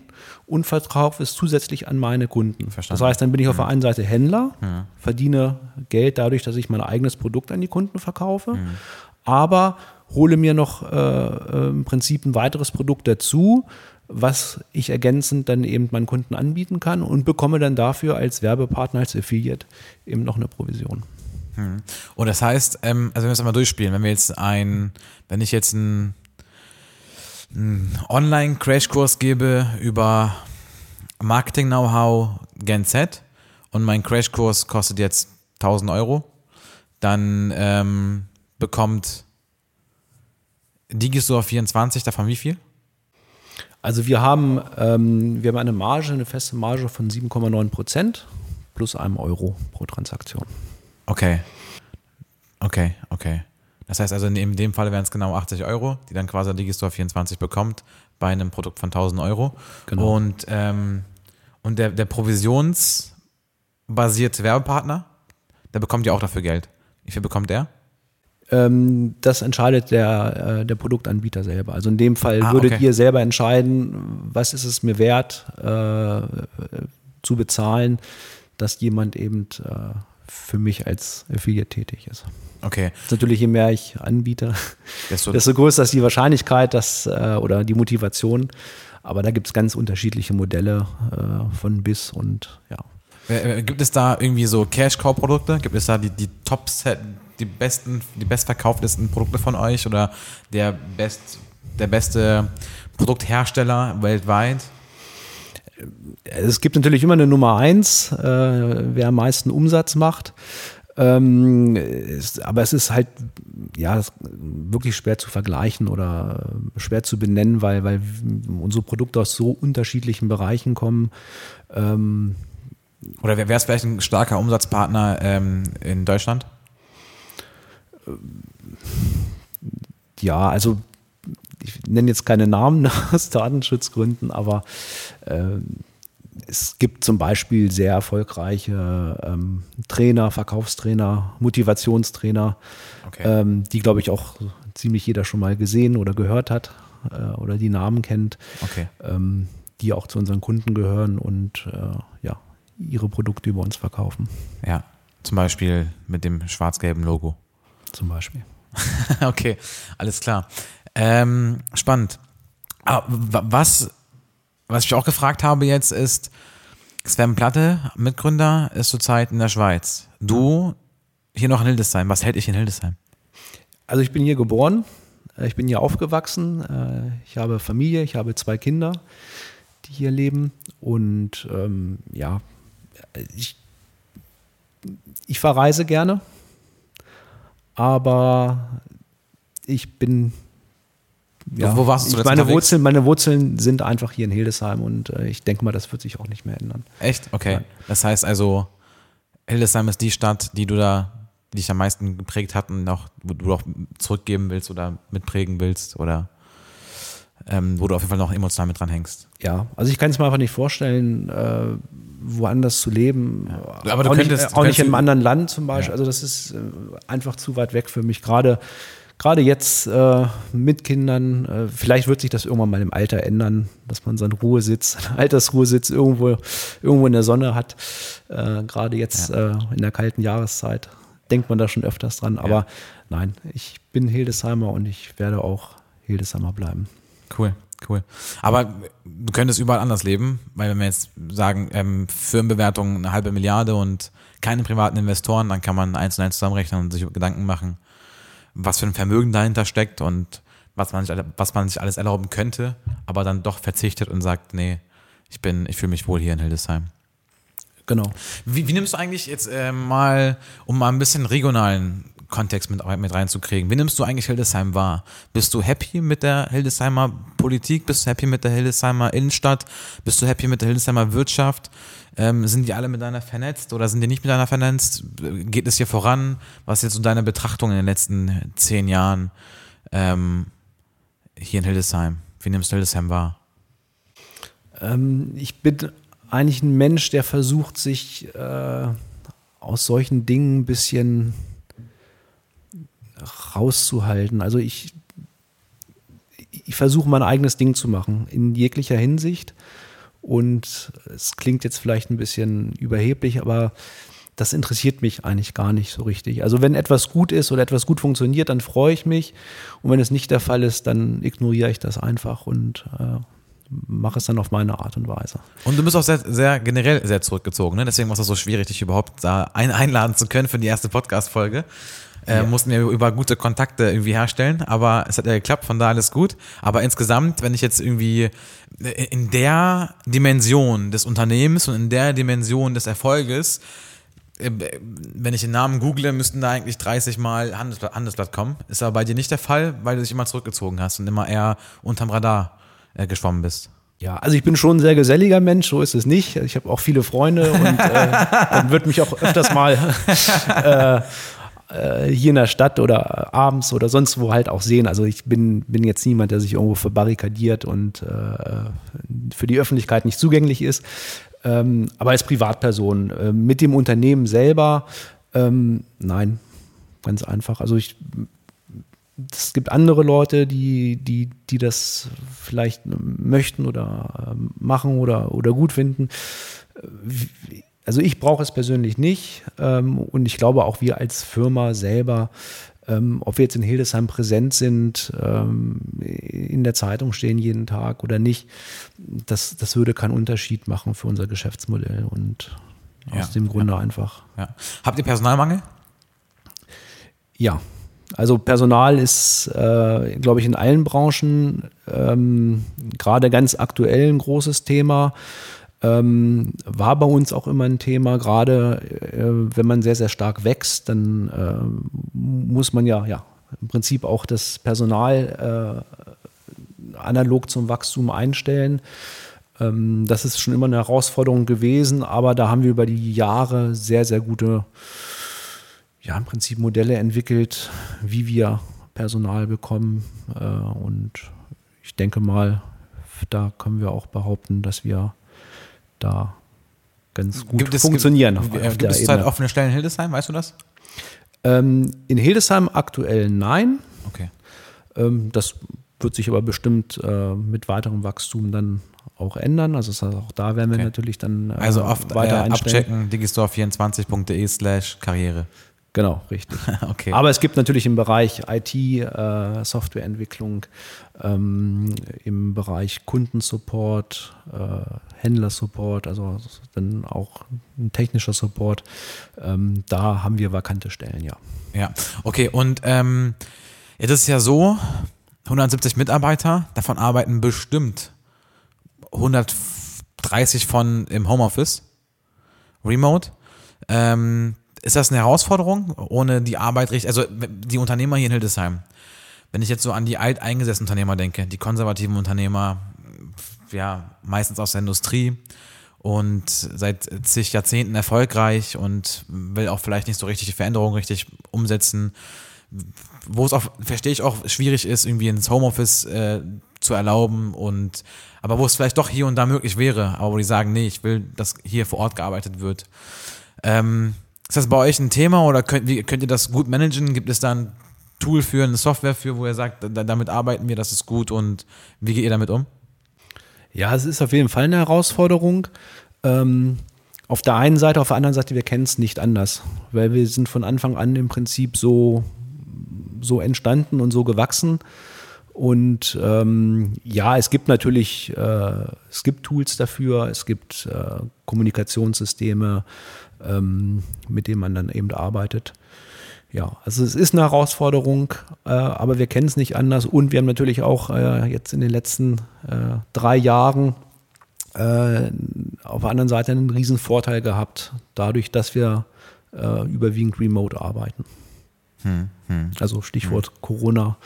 und verkaufe es zusätzlich an meine Kunden. Verstanden. Das heißt, dann bin ich auf der mhm. einen Seite Händler, ja. verdiene Geld dadurch, dass ich mein eigenes Produkt an die Kunden verkaufe, mhm. aber hole mir noch äh, im Prinzip ein weiteres Produkt dazu, was ich ergänzend dann eben meinen Kunden anbieten kann und bekomme dann dafür als Werbepartner, als Affiliate eben noch eine Provision. Mhm. Und das heißt, ähm, also wenn wir es mal durchspielen, wenn wir jetzt ein, wenn ich jetzt ein einen Online-Crashkurs gebe über Marketing-Know-how Gen Z und mein Crashkurs kostet jetzt 1000 Euro, dann ähm, bekommt Digistore 24 davon wie viel? Also wir haben, ähm, wir haben eine Marge, eine feste Marge von 7,9 Prozent plus einem Euro pro Transaktion. Okay. Okay, okay. Das heißt also, in dem Fall wären es genau 80 Euro, die dann quasi Digistore 24 bekommt bei einem Produkt von 1000 Euro. Genau. Und, ähm, und der, der provisionsbasierte Werbepartner, der bekommt ja auch dafür Geld. Wie viel bekommt der? Ähm, das entscheidet der, äh, der Produktanbieter selber. Also in dem Fall ah, würdet okay. ihr selber entscheiden, was ist es mir wert äh, zu bezahlen, dass jemand eben äh, für mich als Affiliate tätig ist. Okay. Natürlich, je mehr ich anbiete, desto, desto größer ist die Wahrscheinlichkeit dass, äh, oder die Motivation. Aber da gibt es ganz unterschiedliche Modelle äh, von bis und ja. Äh, gibt es da irgendwie so Cash-Cow-Produkte? Gibt es da die, die Top-Set, die besten, die bestverkauftesten Produkte von euch oder der best, der beste Produkthersteller weltweit? Es gibt natürlich immer eine Nummer eins, äh, wer am meisten Umsatz macht. Ähm, ist, aber es ist halt ja wirklich schwer zu vergleichen oder schwer zu benennen, weil, weil unsere Produkte aus so unterschiedlichen Bereichen kommen. Ähm, oder wer wäre es vielleicht ein starker Umsatzpartner ähm, in Deutschland? Ja, also ich nenne jetzt keine Namen aus Datenschutzgründen, aber äh, es gibt zum Beispiel sehr erfolgreiche ähm, Trainer, Verkaufstrainer, Motivationstrainer, okay. ähm, die, glaube ich, auch ziemlich jeder schon mal gesehen oder gehört hat äh, oder die Namen kennt, okay. ähm, die auch zu unseren Kunden gehören und äh, ja, ihre Produkte über uns verkaufen. Ja, zum Beispiel mit dem schwarz-gelben Logo. Zum Beispiel. okay, alles klar. Ähm, spannend. Aber was was ich auch gefragt habe jetzt ist, Sven Platte, Mitgründer, ist zurzeit in der Schweiz. Du hier noch in Hildesheim. Was hält dich in Hildesheim? Also ich bin hier geboren, äh, ich bin hier aufgewachsen, äh, ich habe Familie, ich habe zwei Kinder, die hier leben und ähm, ja, ich, ich verreise gerne, aber ich bin ja, wo warst du ich, meine Wurzeln, meine Wurzeln sind einfach hier in Hildesheim und äh, ich denke mal, das wird sich auch nicht mehr ändern. Echt? Okay. Nein. Das heißt also, Hildesheim ist die Stadt, die du da, die dich am meisten geprägt hat und auch, wo du auch zurückgeben willst oder mitprägen willst oder ähm, wo du auf jeden Fall noch emotional mit dran hängst. Ja, also ich kann es mir einfach nicht vorstellen, äh, woanders zu leben. Ja. Aber du auch könntest, nicht, äh, auch nicht in einem anderen Land zum Beispiel. Ja. Also das ist äh, einfach zu weit weg für mich. Gerade gerade jetzt äh, mit Kindern, äh, vielleicht wird sich das irgendwann mal im Alter ändern, dass man seinen Ruhesitz, seinen Altersruhesitz irgendwo, irgendwo in der Sonne hat. Äh, gerade jetzt ja. Äh, in der kalten Jahreszeit denkt man da schon öfters dran. Aber ja. nein, ich bin Hildesheimer und ich werde auch Hildesheimer bleiben. Cool. Cool. Aber du könntest überall anders leben, weil wenn wir jetzt sagen, ähm, Firmenbewertung eine halbe Milliarde und keine privaten Investoren, dann kann man eins und eins zusammenrechnen und sich Gedanken machen, was für ein Vermögen dahinter steckt und was man sich, was man sich alles erlauben könnte, aber dann doch verzichtet und sagt, nee, ich bin, ich fühle mich wohl hier in Hildesheim. Genau. Wie, wie nimmst du eigentlich jetzt äh, mal, um mal ein bisschen regionalen Kontext mit, mit reinzukriegen, wie nimmst du eigentlich Hildesheim wahr? Bist du happy mit der Hildesheimer Politik? Bist du happy mit der Hildesheimer Innenstadt? Bist du happy mit der Hildesheimer Wirtschaft? Ähm, sind die alle miteinander vernetzt oder sind die nicht miteinander vernetzt? Geht es hier voran? Was ist jetzt so deine Betrachtung in den letzten zehn Jahren ähm, hier in Hildesheim? Wie nimmst du Hildesheim wahr? Ähm, ich bin eigentlich ein Mensch, der versucht, sich äh, aus solchen Dingen ein bisschen rauszuhalten. Also ich, ich versuche mein eigenes Ding zu machen, in jeglicher Hinsicht. Und es klingt jetzt vielleicht ein bisschen überheblich, aber das interessiert mich eigentlich gar nicht so richtig. Also wenn etwas gut ist oder etwas gut funktioniert, dann freue ich mich. Und wenn es nicht der Fall ist, dann ignoriere ich das einfach und äh, mache es dann auf meine Art und Weise. Und du bist auch sehr, sehr generell sehr zurückgezogen, ne? Deswegen war es so schwierig, dich überhaupt da ein einladen zu können für die erste Podcast-Folge. Äh, ja. Mussten wir über gute Kontakte irgendwie herstellen, aber es hat ja geklappt, von da alles gut. Aber insgesamt, wenn ich jetzt irgendwie in der Dimension des Unternehmens und in der Dimension des Erfolges, äh, wenn ich den Namen google, müssten da eigentlich 30 Mal Handelsblatt, Handelsblatt kommen. Ist aber bei dir nicht der Fall, weil du dich immer zurückgezogen hast und immer eher unterm Radar äh, geschwommen bist. Ja, also ich bin schon ein sehr geselliger Mensch, so ist es nicht. Ich habe auch viele Freunde und äh, dann wird mich auch öfters mal äh, äh, hier in der Stadt oder abends oder sonst wo halt auch sehen. Also ich bin, bin jetzt niemand, der sich irgendwo verbarrikadiert und äh, für die Öffentlichkeit nicht zugänglich ist. Ähm, aber als Privatperson äh, mit dem Unternehmen selber, ähm, nein, ganz einfach. Also ich es gibt andere Leute, die, die, die das vielleicht möchten oder ähm, machen oder, oder gut finden. Also ich brauche es persönlich nicht ähm, und ich glaube auch wir als Firma selber, ähm, ob wir jetzt in Hildesheim präsent sind, ähm, in der Zeitung stehen jeden Tag oder nicht, das, das würde keinen Unterschied machen für unser Geschäftsmodell und Aus ja, dem Grunde ja. einfach. Ja. Habt ihr Personalmangel? Ja. Also Personal ist, äh, glaube ich, in allen Branchen ähm, gerade ganz aktuell ein großes Thema. Ähm, war bei uns auch immer ein Thema, gerade äh, wenn man sehr, sehr stark wächst, dann äh, muss man ja, ja im Prinzip auch das Personal äh, analog zum Wachstum einstellen. Ähm, das ist schon immer eine Herausforderung gewesen, aber da haben wir über die Jahre sehr, sehr gute, ja, im Prinzip Modelle entwickelt, wie wir Personal bekommen. Äh, und ich denke mal, da können wir auch behaupten, dass wir da ganz gut gibt es, funktionieren. Gibt, auf, gibt es halt offene Stellen in Hildesheim, weißt du das? Ähm, in Hildesheim aktuell nein. Okay. Ähm, das wird sich aber bestimmt äh, mit weiterem Wachstum dann auch ändern. Also auch da werden wir okay. natürlich dann äh, also oft weiter äh, abchecken, digistore24.de slash Karriere. Genau, richtig. okay. Aber es gibt natürlich im Bereich IT, äh, Softwareentwicklung, ähm, im Bereich Kundensupport, äh, Händlersupport, also dann auch ein technischer Support. Ähm, da haben wir vakante Stellen, ja. Ja, okay. Und ähm, jetzt ist es ja so, 170 Mitarbeiter, davon arbeiten bestimmt 130 von im Homeoffice, remote. Ähm, ist das eine Herausforderung, ohne die Arbeit richtig, also die Unternehmer hier in Hildesheim, wenn ich jetzt so an die alteingesessenen Unternehmer denke, die konservativen Unternehmer, ja, meistens aus der Industrie und seit zig Jahrzehnten erfolgreich und will auch vielleicht nicht so richtig die Veränderungen richtig umsetzen, wo es auch, verstehe ich auch, schwierig ist, irgendwie ins Homeoffice äh, zu erlauben und aber wo es vielleicht doch hier und da möglich wäre, aber wo die sagen, nee, ich will, dass hier vor Ort gearbeitet wird. Ähm, ist das bei euch ein Thema oder könnt, wie, könnt ihr das gut managen? Gibt es da ein Tool für, eine Software für, wo ihr sagt, da, damit arbeiten wir, das ist gut und wie geht ihr damit um? Ja, es ist auf jeden Fall eine Herausforderung. Ähm, auf der einen Seite, auf der anderen Seite, wir kennen es nicht anders, weil wir sind von Anfang an im Prinzip so, so entstanden und so gewachsen. Und ähm, ja, es gibt natürlich, äh, es gibt Tools dafür, es gibt äh, Kommunikationssysteme, ähm, mit denen man dann eben arbeitet. Ja, also es ist eine Herausforderung, äh, aber wir kennen es nicht anders. Und wir haben natürlich auch äh, jetzt in den letzten äh, drei Jahren äh, auf der anderen Seite einen riesen Vorteil gehabt, dadurch, dass wir äh, überwiegend remote arbeiten. Hm, hm. Also Stichwort hm. Corona.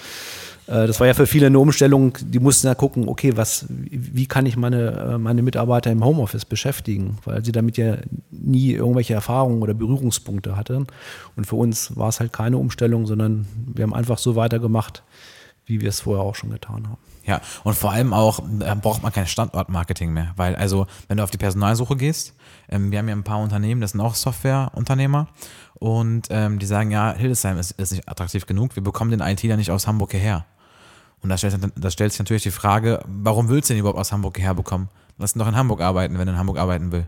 Äh, das war ja für viele eine Umstellung, die mussten ja gucken, okay, was, wie kann ich meine, äh, meine Mitarbeiter im Homeoffice beschäftigen, weil sie damit ja nie irgendwelche Erfahrungen oder Berührungspunkte hatten. Und für uns war es halt keine Umstellung, sondern wir haben einfach so weitergemacht, wie wir es vorher auch schon getan haben. Ja, und vor allem auch äh, braucht man kein Standortmarketing mehr, weil also, wenn du auf die Personalsuche gehst, ähm, wir haben ja ein paar Unternehmen, das sind auch Softwareunternehmer und ähm, die sagen, ja, Hildesheim ist, ist nicht attraktiv genug, wir bekommen den ITler nicht aus Hamburg hierher. Und da stellt, da stellt sich natürlich die Frage, warum willst du den überhaupt aus Hamburg herbekommen? Lass ihn doch in Hamburg arbeiten, wenn er in Hamburg arbeiten will.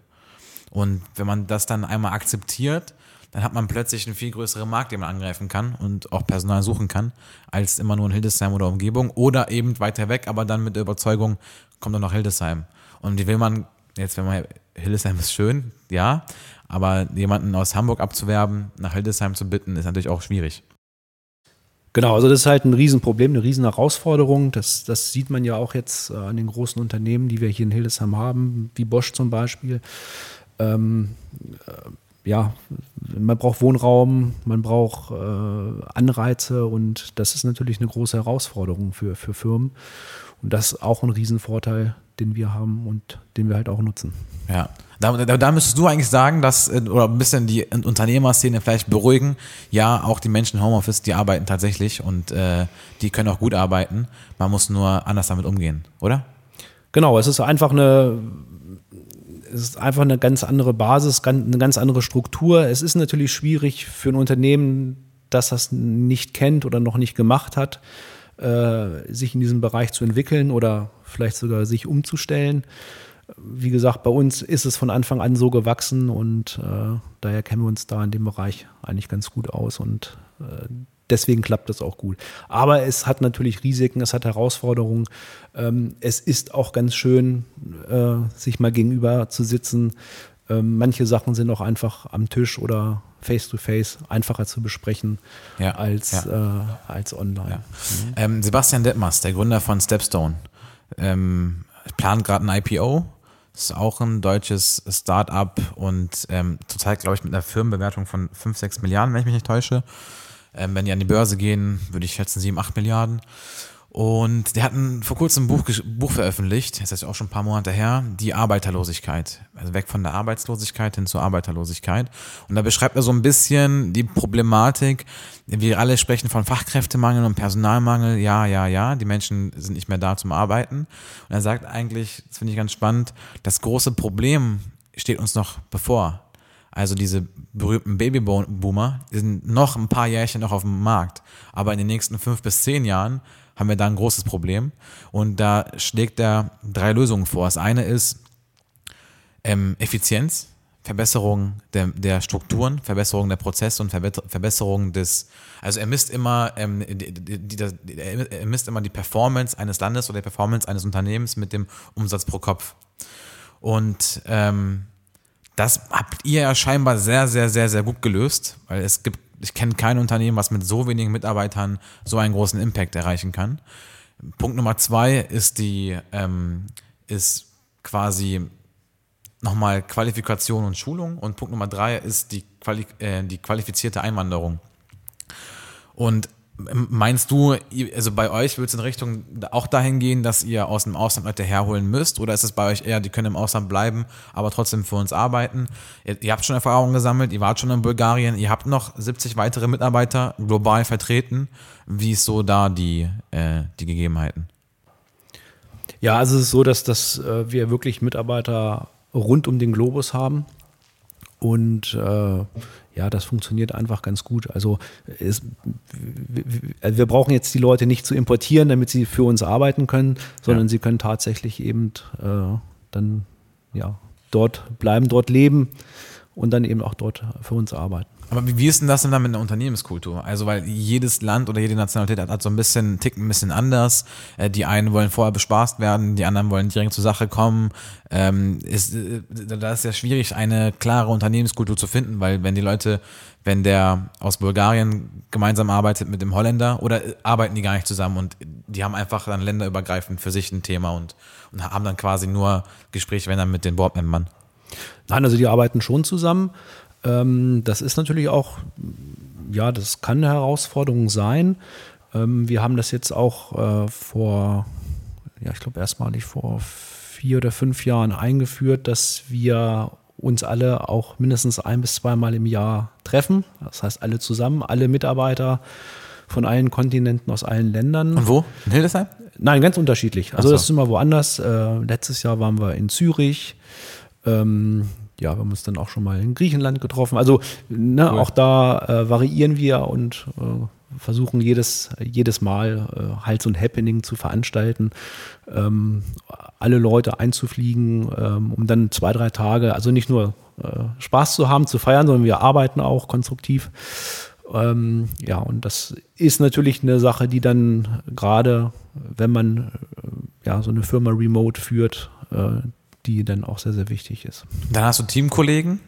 Und wenn man das dann einmal akzeptiert, dann hat man plötzlich einen viel größeren Markt, den man angreifen kann und auch Personal suchen kann, als immer nur in Hildesheim oder Umgebung oder eben weiter weg, aber dann mit der Überzeugung, kommt dann nach Hildesheim. Und die will man, jetzt wenn man, Hildesheim ist schön, ja, aber jemanden aus Hamburg abzuwerben, nach Hildesheim zu bitten, ist natürlich auch schwierig. Genau, also das ist halt ein Riesenproblem, eine Riesenherausforderung. Das, das sieht man ja auch jetzt äh, an den großen Unternehmen, die wir hier in Hildesheim haben, wie Bosch zum Beispiel. Ähm, äh, ja, man braucht Wohnraum, man braucht äh, Anreize und das ist natürlich eine große Herausforderung für, für Firmen. Und das ist auch ein Riesenvorteil, den wir haben und den wir halt auch nutzen. Ja, da, da, da müsstest du eigentlich sagen, dass, äh, oder ein bisschen die Unternehmerszene vielleicht beruhigen. Ja, auch die Menschen im Homeoffice, die arbeiten tatsächlich und äh, die können auch gut arbeiten. Man muss nur anders damit umgehen, oder? Genau, es ist einfach eine, es ist einfach eine ganz andere Basis, eine ganz andere Struktur. Es ist natürlich schwierig für ein Unternehmen, das das nicht kennt oder noch nicht gemacht hat, äh, sich in diesem Bereich zu entwickeln oder vielleicht sogar sich umzustellen wie gesagt, bei uns ist es von Anfang an so gewachsen und äh, daher kennen wir uns da in dem Bereich eigentlich ganz gut aus und äh, deswegen klappt das auch gut. Aber es hat natürlich Risiken, es hat Herausforderungen. Ähm, es ist auch ganz schön, äh, sich mal gegenüber zu sitzen, Ähm, manche Sachen sind auch einfach am Tisch oder face-to-face einfacher zu besprechen Ja, als, ja. Äh, als online. Ja. Ähm, Sebastian Detmers, der Gründer von Stepstone, ähm, plant gerade ein IPO. Ist auch ein deutsches Start-up und ähm, zurzeit, glaube ich, mit einer Firmenbewertung von 5, 6 Milliarden, wenn ich mich nicht täusche. Ähm, wenn die an die Börse gehen, würde ich schätzen 7, 8 Milliarden. Und der hat ein, vor kurzem ein Buch, Buch veröffentlicht, das ist auch schon ein paar Monate her, die Arbeiterlosigkeit. Also weg von der Arbeitslosigkeit hin zur Arbeiterlosigkeit. Und da beschreibt er so ein bisschen die Problematik. Wir alle sprechen von Fachkräftemangel und Personalmangel. Ja, ja, ja. Die Menschen sind nicht mehr da zum Arbeiten. Und er sagt eigentlich, das finde ich ganz spannend, das große Problem steht uns noch bevor. Also diese berühmten Babyboomer, sind noch ein paar Jährchen noch auf dem Markt. Aber in den nächsten fünf bis zehn Jahren haben wir da ein großes Problem. Und da schlägt er drei Lösungen vor. Das eine ist ähm, Effizienz, Verbesserung der, der Strukturen, Verbesserung der Prozesse und Verbe Verbesserung des, also er misst immer, ähm, die, die, die, die, er misst immer die Performance eines Landes oder die Performance eines Unternehmens mit dem Umsatz pro Kopf. Und ähm, das habt ihr ja scheinbar sehr, sehr, sehr, sehr gut gelöst, weil es gibt, ich kenne kein Unternehmen, was mit so wenigen Mitarbeitern so einen großen Impact erreichen kann. Punkt Nummer zwei ist die, ähm, ist quasi nochmal Qualifikation und Schulung und Punkt Nummer drei ist die, Quali äh, die qualifizierte Einwanderung. Und Meinst du, also bei euch wird es in Richtung auch dahin gehen, dass ihr aus dem Ausland Leute herholen müsst? Oder ist es bei euch eher, die können im Ausland bleiben, aber trotzdem für uns arbeiten? Ihr, ihr habt schon Erfahrungen gesammelt, ihr wart schon in Bulgarien, ihr habt noch 70 weitere Mitarbeiter global vertreten. Wie ist so da die, äh, die Gegebenheiten? Ja, also es ist so, dass, dass äh, wir wirklich Mitarbeiter rund um den Globus haben. Und äh, ja, das funktioniert einfach ganz gut. Also es, wir, brauchen jetzt die Leute nicht zu importieren, damit sie für uns arbeiten können, sondern ja. sie können tatsächlich eben äh, dann ja dort bleiben, dort leben und dann eben auch dort für uns arbeiten. Aber wie, ist denn das denn dann mit einer Unternehmenskultur? Also, weil jedes Land oder jede Nationalität hat, hat so ein bisschen, tickt ein bisschen anders. Äh, die einen wollen vorher bespaßt werden, die anderen wollen direkt zur Sache kommen. Ähm, ist, äh, da ist ja schwierig, eine klare Unternehmenskultur zu finden, weil wenn die Leute, wenn der aus Bulgarien gemeinsam arbeitet mit dem Holländer oder äh, arbeiten die gar nicht zusammen und die haben einfach dann länderübergreifend für sich ein Thema und, und haben dann quasi nur Gespräche, wenn dann mit den Boardmembern. Nein, also die arbeiten schon zusammen. Ähm, das ist natürlich auch, ja, das kann eine Herausforderung sein. Ähm, wir haben das jetzt auch äh, vor, ja, ich glaube erstmalig vor vier oder fünf Jahren eingeführt, dass wir uns alle auch mindestens ein bis zweimal im Jahr treffen. Das heißt, alle zusammen, alle Mitarbeiter von allen Kontinenten aus allen Ländern. Und wo? In Hildesheim? Nein, ganz unterschiedlich. Also so. das ist immer woanders. Äh, letztes Jahr waren wir in Zürich. Ja, wir haben uns dann auch schon mal in Griechenland getroffen. Also ne, cool. auch da äh, variieren wir und äh, versuchen jedes, jedes Mal äh, Hals und Happening zu veranstalten, ähm, alle Leute einzufliegen, ähm, um dann zwei, drei Tage, also nicht nur äh, Spaß zu haben, zu feiern, sondern wir arbeiten auch konstruktiv. Ähm, ja, und das ist natürlich eine Sache, die dann gerade, wenn man äh, ja so eine Firma remote führt, äh, die dann auch sehr, sehr wichtig ist. Dann hast du Teamkollegen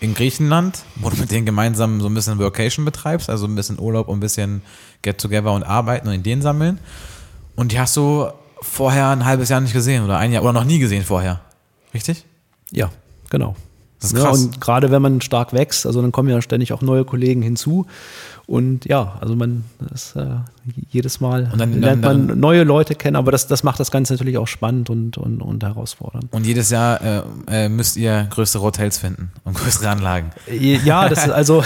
in Griechenland, wo du mit denen gemeinsam so ein bisschen Workation betreibst, also ein bisschen Urlaub und ein bisschen Get-Together und arbeiten und Ideen sammeln. Und die hast du vorher ein halbes Jahr nicht gesehen oder ein Jahr oder noch nie gesehen vorher. Richtig? Ja, genau. Das ist krass. Ja, und gerade wenn man stark wächst, also dann kommen ja ständig auch neue Kollegen hinzu. Und ja, also man ist äh, jedes Mal und dann, lernt dann, man neue Leute kennen, aber das, das macht das Ganze natürlich auch spannend und, und, und herausfordernd. Und jedes Jahr äh, äh, müsst ihr größere Hotels finden und größere Anlagen. Ja, das ist also,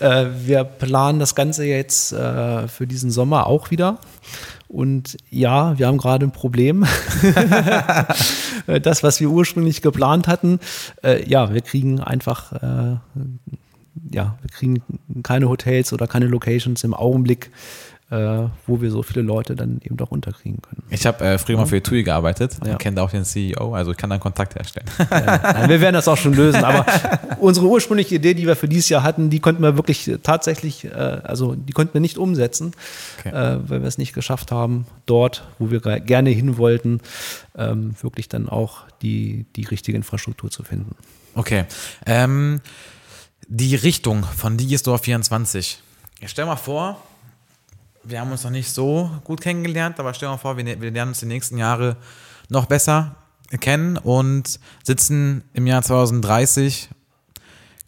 äh, wir planen das Ganze jetzt äh, für diesen Sommer auch wieder. Und ja, wir haben gerade ein Problem. das, was wir ursprünglich geplant hatten, äh, ja, wir kriegen einfach, äh, ja, wir kriegen keine Hotels oder keine Locations im Augenblick, äh, wo wir so viele Leute dann eben doch unterkriegen können. Ich habe äh, früher mal für TUI gearbeitet ja. und kenne auch den CEO, also ich kann dann Kontakt herstellen. Ja, wir werden das auch schon lösen, aber unsere ursprüngliche Idee, die wir für dieses Jahr hatten, die konnten wir wirklich tatsächlich, äh, also die konnten wir nicht umsetzen, okay. äh, weil wir es nicht geschafft haben, dort, wo wir gerne hin wollten, ähm, wirklich dann auch die, die richtige Infrastruktur zu finden. Okay. Ähm, die Richtung von Digistore 24. Ich stell mal vor, wir haben uns noch nicht so gut kennengelernt, aber stell mal vor, wir, wir lernen uns die nächsten Jahre noch besser kennen und sitzen im Jahr 2030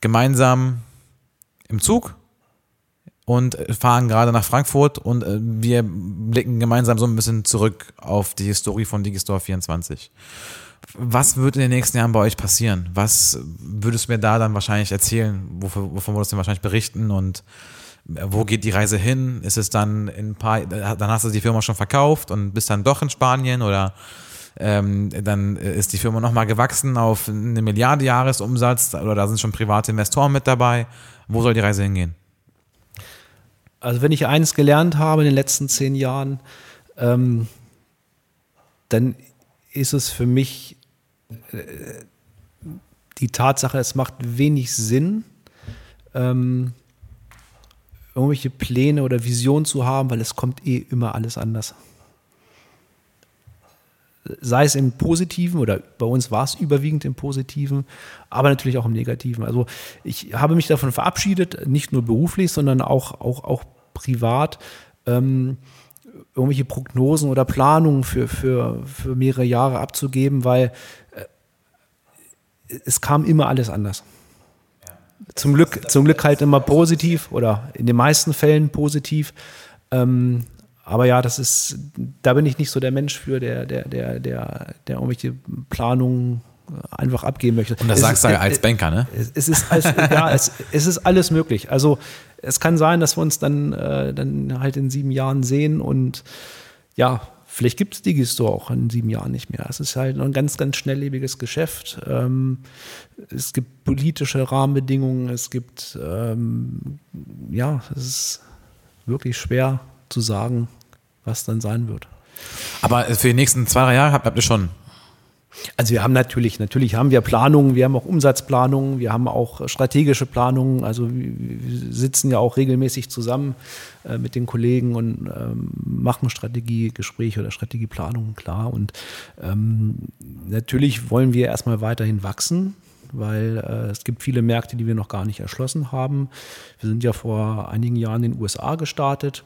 gemeinsam im Zug und fahren gerade nach Frankfurt und äh, wir blicken gemeinsam so ein bisschen zurück auf die Historie von Digistore 24. Was wird in den nächsten Jahren bei euch passieren? Was würdest du mir da dann wahrscheinlich erzählen? Wovon, wovon würdest du mir wahrscheinlich berichten? Und äh, wo geht die Reise hin? Ist es dann in ein paar, dann hast du die Firma schon verkauft und bist dann doch in Spanien oder ähm, dann ist die Firma nochmal gewachsen auf eine Milliarde Jahresumsatz oder da sind schon private Investoren mit dabei. Wo soll die Reise hingehen? Also wenn ich eines gelernt habe in den letzten zehn Jahren, ähm, dann ist es für mich äh, die Tatsache, es macht wenig Sinn, ähm, irgendwelche Pläne oder Visionen zu haben, weil es kommt eh immer alles anders sei es im Positiven oder bei uns war es überwiegend im Positiven, aber natürlich auch im Negativen. Also ich habe mich davon verabschiedet, nicht nur beruflich, sondern auch, auch, auch privat, ähm, irgendwelche Prognosen oder Planungen für, für, für mehrere Jahre abzugeben, weil äh, es kam immer alles anders. Zum Glück, zum Glück halt immer positiv oder in den meisten Fällen positiv. Ähm, aber ja, das ist, da bin ich nicht so der Mensch für, der, der, der, der, der irgendwelche Planungen einfach abgeben möchte. Und das es sagst du ja als Banker, ne? Es, es ist, alles, ja, es, es ist alles möglich. Also es kann sein, dass wir uns dann, äh, dann halt in sieben Jahren sehen und ja, vielleicht gibt es Digistore auch in sieben Jahren nicht mehr. Es ist halt ein ganz, ganz schnelllebiges Geschäft. Ähm, es gibt politische Rahmenbedingungen, es gibt, ähm, ja, es ist wirklich schwer zu sagen, was dann sein wird. Aber für die nächsten zwei, drei Jahre habt, habt ihr schon also wir haben natürlich, natürlich haben wir Planungen, wir haben auch Umsatzplanungen, wir haben auch strategische Planungen. Also wir sitzen ja auch regelmäßig zusammen äh, mit den Kollegen und ähm, machen Strategiegespräche oder Strategieplanungen, klar. Und ähm, natürlich wollen wir erstmal weiterhin wachsen, weil äh, es gibt viele Märkte, die wir noch gar nicht erschlossen haben. Wir sind ja vor einigen Jahren in den USA gestartet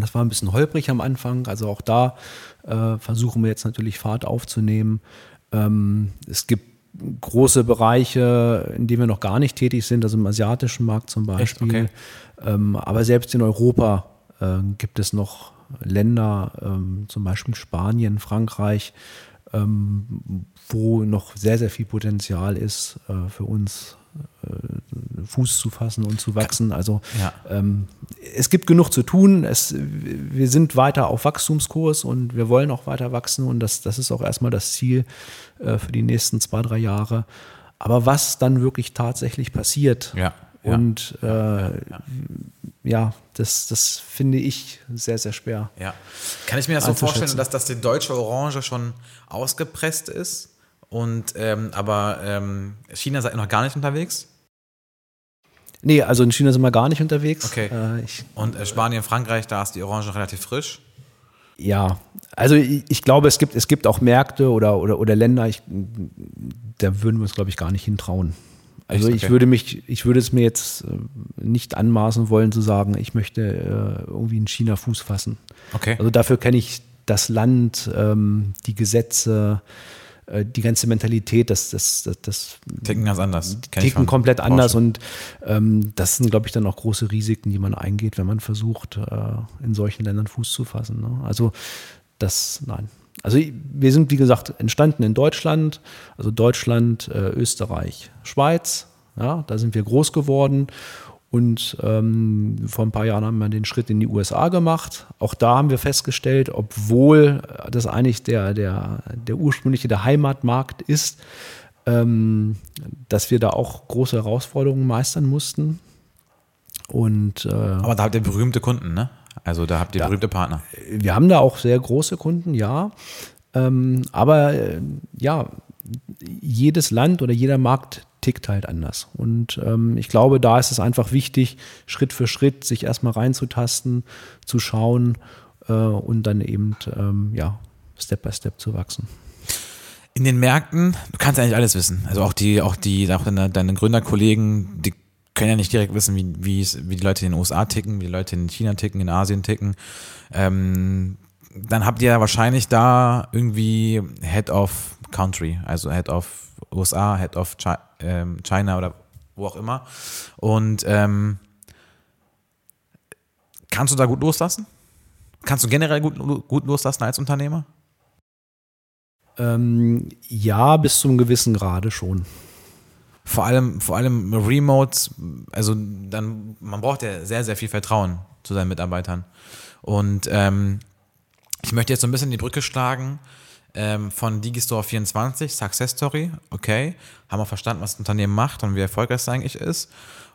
das war ein bisschen holprig am Anfang. Also auch da äh, versuchen wir jetzt natürlich Fahrt aufzunehmen. Ähm, es gibt große Bereiche, in denen wir noch gar nicht tätig sind, also im asiatischen Markt zum Beispiel. Okay. Ähm, aber selbst in Europa äh, gibt es noch Länder, ähm, zum Beispiel Spanien, Frankreich, ähm, wo noch sehr, sehr viel Potenzial ist äh, für uns Fuß zu fassen und zu wachsen. Also ja. ähm, es gibt genug zu tun. Es, wir sind weiter auf Wachstumskurs und wir wollen auch weiter wachsen und das, das ist auch erstmal das Ziel äh, für die nächsten zwei, drei Jahre. Aber was dann wirklich tatsächlich passiert ja. und äh, ja, ja, das, das finde ich sehr, sehr schwer. Kann ich mir das so vorstellen, dass das die deutsche Orange schon ausgepresst ist? Und ähm, aber ähm, China seid ihr noch gar nicht unterwegs? Nee, also in China sind wir gar nicht unterwegs. Okay. Äh, ich, und äh, Spanien, Frankreich, da ist die Orange relativ frisch. Ja, also ich, ich, glaube, es gibt, es gibt auch Märkte oder, oder, oder Länder, ich, da würden wir uns, glaube ich, gar nicht hintrauen. Also okay. ich würde mich, ich würde es mir jetzt äh, nicht anmaßen wollen zu sagen, ich möchte äh, irgendwie in China Fuß fassen. Okay. Also dafür kenne ich das Land, ähm, die Gesetze, die ganze Mentalität, das, das, das, das ticken ganz anders. ticken komplett anders und ähm, das sind, glaube ich, dann auch große Risiken, die man eingeht, wenn man versucht, äh, in solchen Ländern Fuß zu fassen. Ne? Also das, nein. Also wir sind, wie gesagt, entstanden in Deutschland, also Deutschland, äh, Österreich, Schweiz, ja, da sind wir groß geworden und ähm, vor ein paar Jahren haben wir den Schritt in die USA gemacht. Auch da haben wir festgestellt, obwohl das eigentlich der, der, der ursprüngliche, der Heimatmarkt ist, ähm, dass wir da auch große Herausforderungen meistern mussten. Und, äh, Aber da habt ihr berühmte Kunden, ne? Also da habt ihr da, berühmte Partner. Wir haben da auch sehr große Kunden, ja. Ähm, aber äh, ja, jedes Land oder jeder Markt tickt halt anders. Und ähm, ich glaube, da ist es einfach wichtig, Schritt für Schritt sich erstmal reinzutasten, zu schauen äh, und dann eben ähm, ja, Step by Step zu wachsen. In den Märkten, du kannst nicht alles wissen. Also auch die, auch die, auch deine, deine Gründerkollegen, die können ja nicht direkt wissen, wie, wie, wie die Leute in den USA ticken, wie die Leute in China ticken, in Asien ticken. Ähm, dann habt ihr ja wahrscheinlich da irgendwie Head of Country, also Head of USA, Head of ähm, China oder wo auch immer. Und ähm, kannst du da gut loslassen? Kannst du generell gut, gut loslassen als Unternehmer? Ähm, ja, bis zum gewissen Grade schon. Vor allem, vor allem Remote, also dann, man braucht ja sehr, sehr viel Vertrauen zu seinen Mitarbeitern. Und ähm, ich möchte jetzt so ein bisschen die Brücke schlagen ähm, von Digistore 24, Success Story, okay, haben wir verstanden, was das Unternehmen macht und wie erfolgreich es eigentlich ist.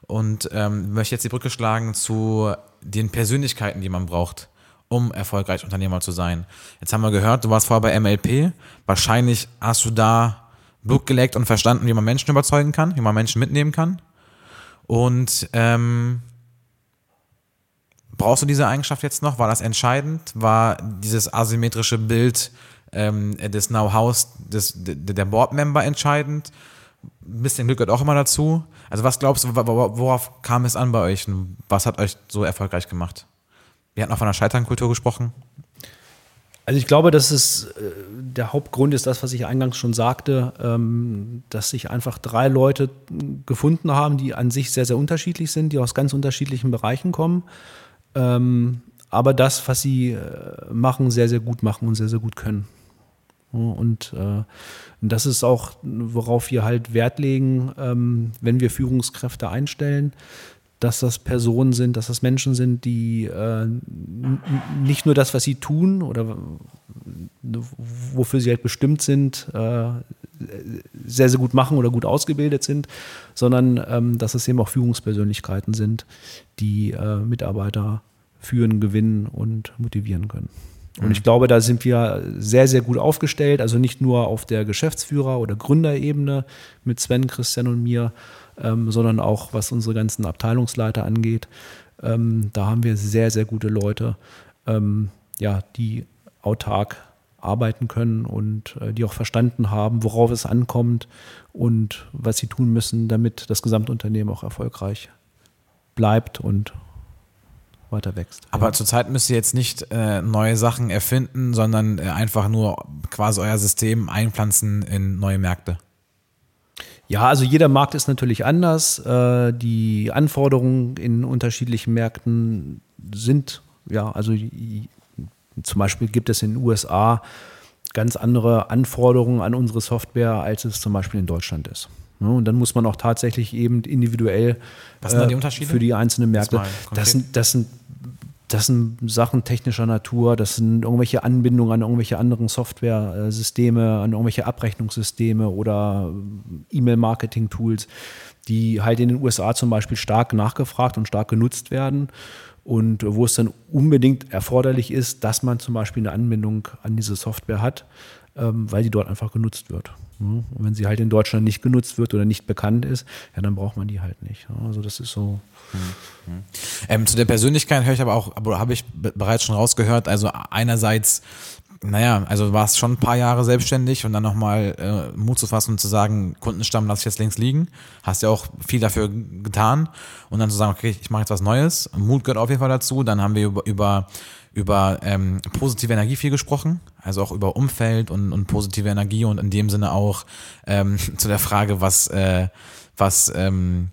Und ähm, möchte jetzt die Brücke schlagen zu den Persönlichkeiten, die man braucht, um erfolgreich Unternehmer zu sein. Jetzt haben wir gehört, du warst vorher bei MLP. Wahrscheinlich hast du da Blut geleckt und verstanden, wie man Menschen überzeugen kann, wie man Menschen mitnehmen kann. Und ähm, brauchst du diese Eigenschaft jetzt noch? War das entscheidend? War dieses asymmetrische Bild ähm, des Know-hows der Board-Member entscheidend? Ein bisschen Glück gehört auch immer dazu. Also was glaubst du, worauf kam es an bei euch und was hat euch so erfolgreich gemacht? Wir hatten auch von der Scheiternkultur gesprochen. Also ich glaube, dass es äh, der Hauptgrund ist das, was ich eingangs schon sagte, ähm, dass sich einfach drei Leute gefunden haben, die an sich sehr, sehr unterschiedlich sind, die aus ganz unterschiedlichen Bereichen kommen, ähm, aber das, was sie äh, machen, sehr, sehr gut machen und sehr, sehr gut können. Und äh, das ist auch, worauf wir halt Wert legen, ähm, wenn wir Führungskräfte einstellen, dass das Personen sind, dass das Menschen sind, die äh, nicht nur das, was sie tun oder wofür sie halt bestimmt sind, äh, sehr, sehr gut machen oder gut ausgebildet sind, sondern ähm, dass es eben auch Führungspersönlichkeiten sind, die Mitarbeiter führen, gewinnen und motivieren können. Und ich mhm. glaube, da sind wir sehr, sehr gut aufgestellt. Also nicht nur auf der Geschäftsführer- oder Gründerebene mit Sven, Christian und mir, ähm, sondern auch was unsere ganzen Abteilungsleiter angeht. Ähm, da haben wir sehr, sehr gute Leute, ähm, ja, die autark arbeiten können und äh, die auch verstanden haben, worauf es ankommt und was sie tun müssen, damit das Gesamtunternehmen auch erfolgreich bleibt und weiter wächst. Aber ja. zurzeit müsst ihr jetzt nicht äh, neue Sachen erfinden, sondern äh, einfach nur quasi euer System einpflanzen in neue Märkte. Ja, also jeder Markt ist natürlich anders. Äh, die Anforderungen in unterschiedlichen Märkten sind, ja, also zum Beispiel gibt es in den USA ganz andere Anforderungen an unsere Software, als es zum Beispiel in Deutschland ist. Und dann muss man auch tatsächlich eben individuell die äh, Unterschiede? für die einzelnen Märkte. Das sind, das sind das sind Sachen technischer Natur, das sind irgendwelche Anbindungen an irgendwelche anderen Software-Systeme, an irgendwelche Abrechnungssysteme oder E-Mail-Marketing-Tools, die halt in den USA zum Beispiel stark nachgefragt und stark genutzt werden und wo es dann unbedingt erforderlich ist, dass man zum Beispiel eine Anbindung an diese Software hat, ähm, weil die dort einfach genutzt wird. Und wenn sie halt in Deutschland nicht genutzt wird oder nicht bekannt ist, ja, dann braucht man die halt nicht. Also das ist so. Mhm. Ähm, zu der Persönlichkeit höre ich aber auch, aber habe ich bereits schon rausgehört. Also einerseits, naja, also war es schon ein paar Jahre selbstständig und dann nochmal äh, Mut zu fassen und zu sagen, Kundenstamm lasse ich jetzt links liegen. Hast ja auch viel dafür getan und dann zu sagen, okay, ich mache jetzt was Neues. Mut gehört auf jeden Fall dazu. Dann haben wir über, über über ähm, positive Energie viel gesprochen, also auch über Umfeld und, und positive Energie und in dem Sinne auch ähm, zu der Frage, was, äh, was ähm,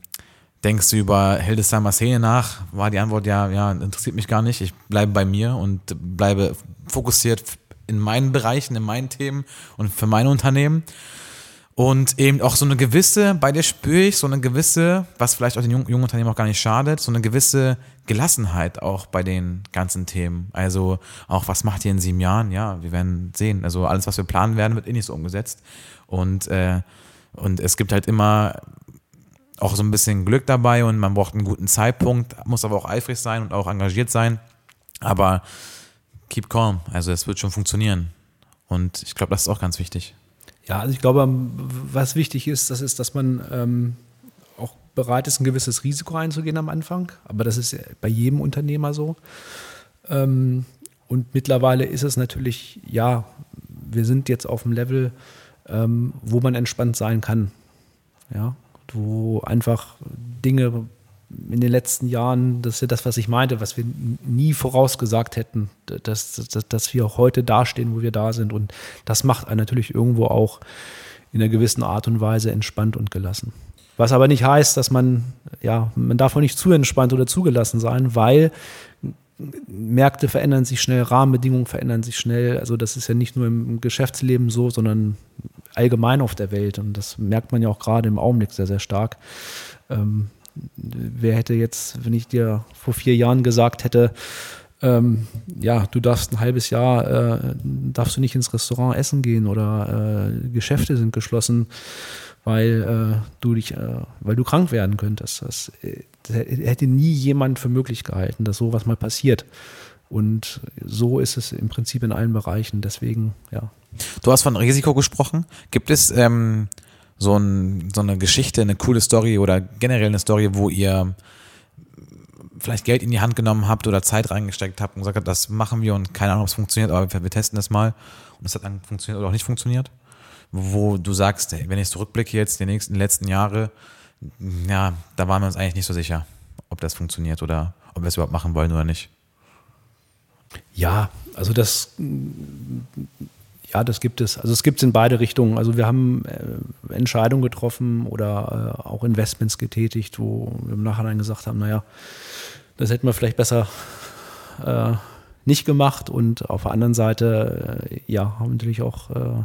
denkst du über Hildesheimer Szene nach, war die Antwort ja, ja, interessiert mich gar nicht, ich bleibe bei mir und bleibe fokussiert in meinen Bereichen, in meinen Themen und für mein Unternehmen. Und eben auch so eine gewisse, bei dir spüre ich so eine gewisse, was vielleicht auch den jungen, jungen Unternehmen auch gar nicht schadet, so eine gewisse Gelassenheit auch bei den ganzen Themen. Also auch, was macht ihr in sieben Jahren? Ja, wir werden sehen. Also alles, was wir planen werden, wird eh nicht so umgesetzt. Und, äh, und es gibt halt immer auch so ein bisschen Glück dabei und man braucht einen guten Zeitpunkt, muss aber auch eifrig sein und auch engagiert sein. Aber keep calm, also es wird schon funktionieren. Und ich glaube, das ist auch ganz wichtig. Ja, also ich glaube, was wichtig ist, das ist, dass man ähm, auch bereit ist, ein gewisses Risiko einzugehen am Anfang. Aber das ist bei jedem Unternehmer so. Ähm, und mittlerweile ist es natürlich, ja, wir sind jetzt auf dem Level, ähm, wo man entspannt sein kann. Ja, wo einfach Dinge in den letzten Jahren, das ist ja das, was ich meinte, was wir nie vorausgesagt hätten, dass, dass, dass wir auch heute dastehen, wo wir da sind. Und das macht einen natürlich irgendwo auch in einer gewissen Art und Weise entspannt und gelassen. Was aber nicht heißt, dass man, ja, man darf auch nicht zu entspannt oder zugelassen sein, weil Märkte verändern sich schnell, Rahmenbedingungen verändern sich schnell. Also das ist ja nicht nur im Geschäftsleben so, sondern allgemein auf der Welt. Und das merkt man ja auch gerade im Augenblick sehr, sehr stark. Ähm, wer hätte jetzt, wenn ich dir vor vier Jahren gesagt hätte, ähm, ja, du darfst ein halbes Jahr, äh, darfst du nicht ins Restaurant essen gehen oder äh, Geschäfte sind geschlossen, weil äh, du dich, äh, weil du krank werden könntest. Das, das, hätte nie jemand für möglich gehalten, dass sowas mal passiert. Und so ist es im Prinzip in allen Bereichen. Deswegen, ja. Du hast von Risiko gesprochen. Gibt es ähm, so, ein, so eine Geschichte, eine coole Story oder generell eine Story, wo ihr vielleicht Geld in die Hand genommen habt oder Zeit reingesteckt habt und gesagt habt, das machen wir und keine Ahnung, ob es funktioniert, aber wir, wir testen das mal und es hat dann funktioniert oder auch nicht funktioniert? Wo du sagst, ey, wenn ich zurückblicke jetzt, die nächsten letzten Jahre, ja, da waren wir uns eigentlich nicht so sicher, ob das funktioniert oder ob wir es überhaupt machen wollen oder nicht. Ja, also das ja, das gibt es. Also es gibt es in beide Richtungen. Also wir haben äh, Entscheidungen getroffen oder äh, auch Investments getätigt, wo wir im Nachhinein gesagt haben, naja, das hätten wir vielleicht besser äh, nicht gemacht. Und auf der anderen Seite, äh, ja, haben natürlich auch äh,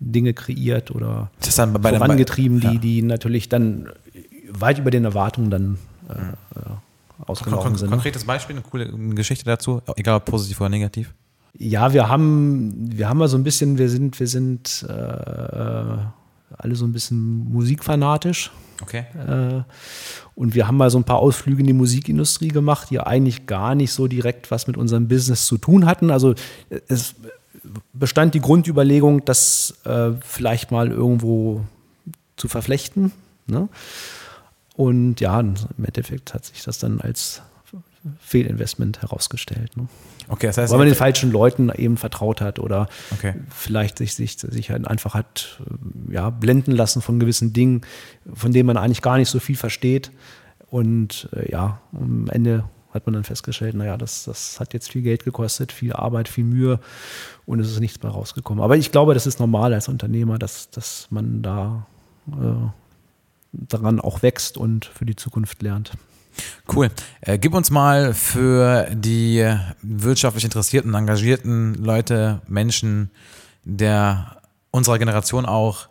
Dinge kreiert oder vorangetrieben, ja. die, die natürlich dann weit über den Erwartungen dann äh, ausgelaufen sind. Ne? Konkretes Beispiel, eine coole Geschichte dazu, egal ob positiv oder negativ. Ja, wir haben, wir haben mal so ein bisschen, wir sind, wir sind äh, alle so ein bisschen musikfanatisch. Okay. Äh, und wir haben mal so ein paar Ausflüge in die Musikindustrie gemacht, die eigentlich gar nicht so direkt was mit unserem Business zu tun hatten. Also es bestand die Grundüberlegung, das äh, vielleicht mal irgendwo zu verflechten. Ne? Und ja, im Endeffekt hat sich das dann als Fehlinvestment herausgestellt. Ne? Okay, das heißt, weil man den falschen Leuten eben vertraut hat oder okay. vielleicht sich, sich, sich halt einfach hat ja, blenden lassen von gewissen Dingen, von denen man eigentlich gar nicht so viel versteht. Und äh, ja, am Ende hat man dann festgestellt, naja, das, das hat jetzt viel Geld gekostet, viel Arbeit, viel Mühe und es ist nichts mehr rausgekommen. Aber ich glaube, das ist normal als Unternehmer, dass, dass man da äh, daran auch wächst und für die Zukunft lernt. Cool. Äh, gib uns mal für die wirtschaftlich interessierten, engagierten Leute, Menschen der unserer Generation auch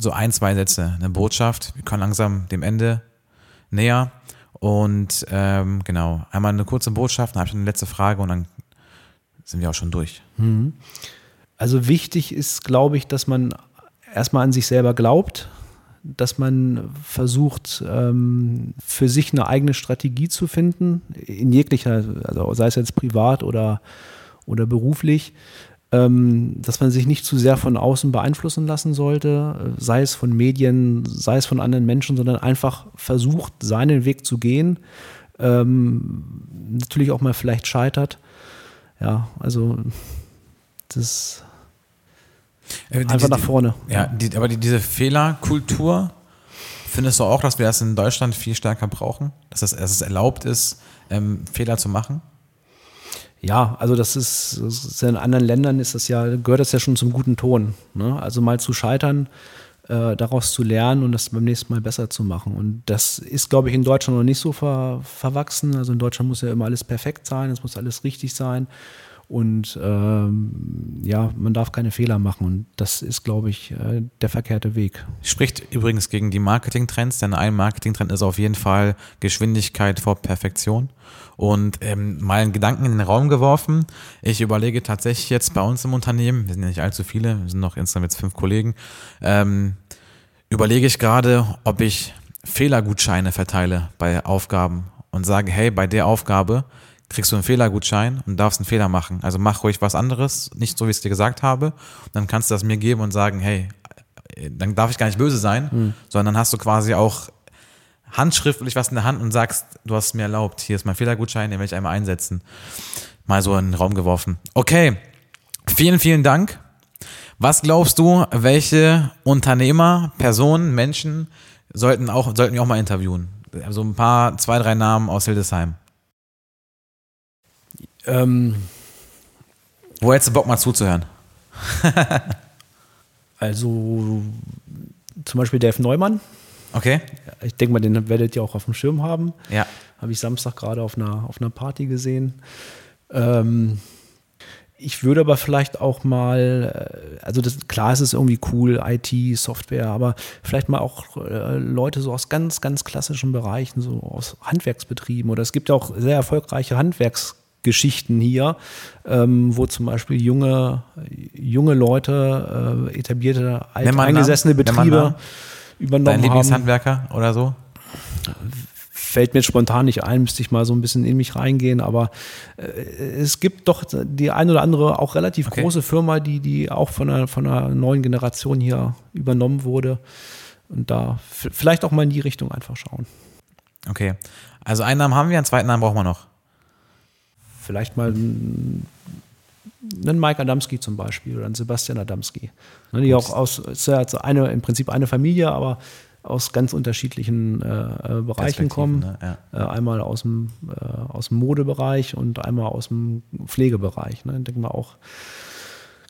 so ein, zwei Sätze, eine Botschaft. Wir kommen langsam dem Ende näher. Und ähm, genau, einmal eine kurze Botschaft, dann habe ich eine letzte Frage und dann sind wir auch schon durch. Mhm. Also wichtig ist, glaube ich, dass man erstmal an sich selber glaubt, dass man versucht, ähm, für sich eine eigene Strategie zu finden, in jeglicher, also sei es jetzt privat oder, oder beruflich, ähm, dass man sich nicht zu sehr von außen beeinflussen lassen sollte, sei es von Medien, sei es von anderen Menschen, sondern einfach versucht, seinen Weg zu gehen. Ähm, natürlich auch mal vielleicht scheitert. Ja, also das äh, Einfach die, nach vorne. Ja, die, aber die, diese Fehlerkultur, findest du auch, dass wir das in Deutschland viel stärker brauchen? Dass es, dass es erlaubt ist, ähm, Fehler zu machen? Ja, also das ist, das ist, in anderen Ländern ist das ja, gehört das ja schon zum guten Ton. Ne? Also mal zu scheitern, äh, daraus zu lernen und das beim nächsten Mal besser zu machen. Und das ist, glaube ich, in Deutschland noch nicht so ver, verwachsen. Also in Deutschland muss ja immer alles perfekt sein, es muss alles richtig sein. Und ähm, ja, man darf keine Fehler machen. Und das ist, glaube ich, äh, der verkehrte Weg. Spricht übrigens gegen die Marketingtrends, denn ein Marketingtrend ist auf jeden Fall Geschwindigkeit vor Perfektion. Und ähm, mal einen Gedanken in den Raum geworfen. Ich überlege tatsächlich jetzt bei uns im Unternehmen, wir sind ja nicht allzu viele, wir sind noch insgesamt jetzt fünf Kollegen, ähm, überlege ich gerade, ob ich Fehlergutscheine verteile bei Aufgaben und sage, hey, bei der Aufgabe kriegst du einen Fehlergutschein und darfst einen Fehler machen. Also mach ruhig was anderes, nicht so, wie ich es dir gesagt habe. Und dann kannst du das mir geben und sagen, hey, dann darf ich gar nicht böse sein, mhm. sondern dann hast du quasi auch handschriftlich was in der Hand und sagst, du hast es mir erlaubt, hier ist mein Fehlergutschein, den will ich einmal einsetzen. Mal so in den Raum geworfen. Okay, vielen, vielen Dank. Was glaubst du, welche Unternehmer, Personen, Menschen sollten auch, sollten wir auch mal interviewen? Also ein paar, zwei, drei Namen aus Hildesheim. Ähm, Wo hättest du Bock mal zuzuhören? also zum Beispiel Dave Neumann. Okay? Ich denke mal, den werdet ihr auch auf dem Schirm haben. Ja. Habe ich Samstag gerade auf einer, auf einer Party gesehen. Ähm, ich würde aber vielleicht auch mal, äh, also das, klar, es ist irgendwie cool, IT, Software, aber vielleicht mal auch äh, Leute so aus ganz, ganz klassischen Bereichen, so aus Handwerksbetrieben oder es gibt ja auch sehr erfolgreiche Handwerksgeschichten hier, ähm, wo zum Beispiel junge, junge Leute, äh, etablierte, eingesessene Betriebe übernommen Dein haben. Lieblingshandwerker oder so? fällt mir jetzt spontan nicht ein, müsste ich mal so ein bisschen in mich reingehen, aber äh, es gibt doch die ein oder andere auch relativ Okay. große Firma, die, die auch von einer, von einer neuen Generation hier übernommen wurde. Und da vielleicht auch mal in die Richtung einfach schauen. Okay. Also einen Namen haben wir, einen zweiten Namen brauchen wir noch. Vielleicht mal einen einen Mike Adamski zum Beispiel oder einen Sebastian Adamski. Ne, die auch aus, ist ja eine, im Prinzip eine Familie, aber aus ganz unterschiedlichen äh, äh, Bereichen kommen. ne? Ja. Äh, einmal aus dem, äh, aus dem Modebereich und einmal aus dem Pflegebereich. Ne? Denke mal auch,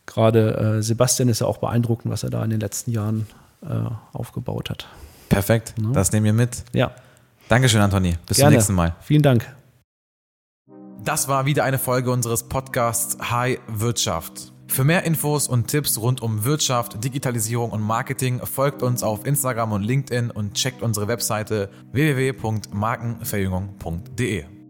gerade äh, Sebastian ist ja auch beeindruckend, was er da in den letzten Jahren äh, aufgebaut hat. Perfekt. Das nehmen wir mit. Ja, Dankeschön, Antoni. Bis gerne. zum nächsten Mal. Vielen Dank. Das war wieder eine Folge unseres Podcasts High Wirtschaft. Für mehr Infos und Tipps rund um Wirtschaft, Digitalisierung und Marketing folgt uns auf Instagram und LinkedIn und checkt unsere Webseite www.markenverjüngung.de.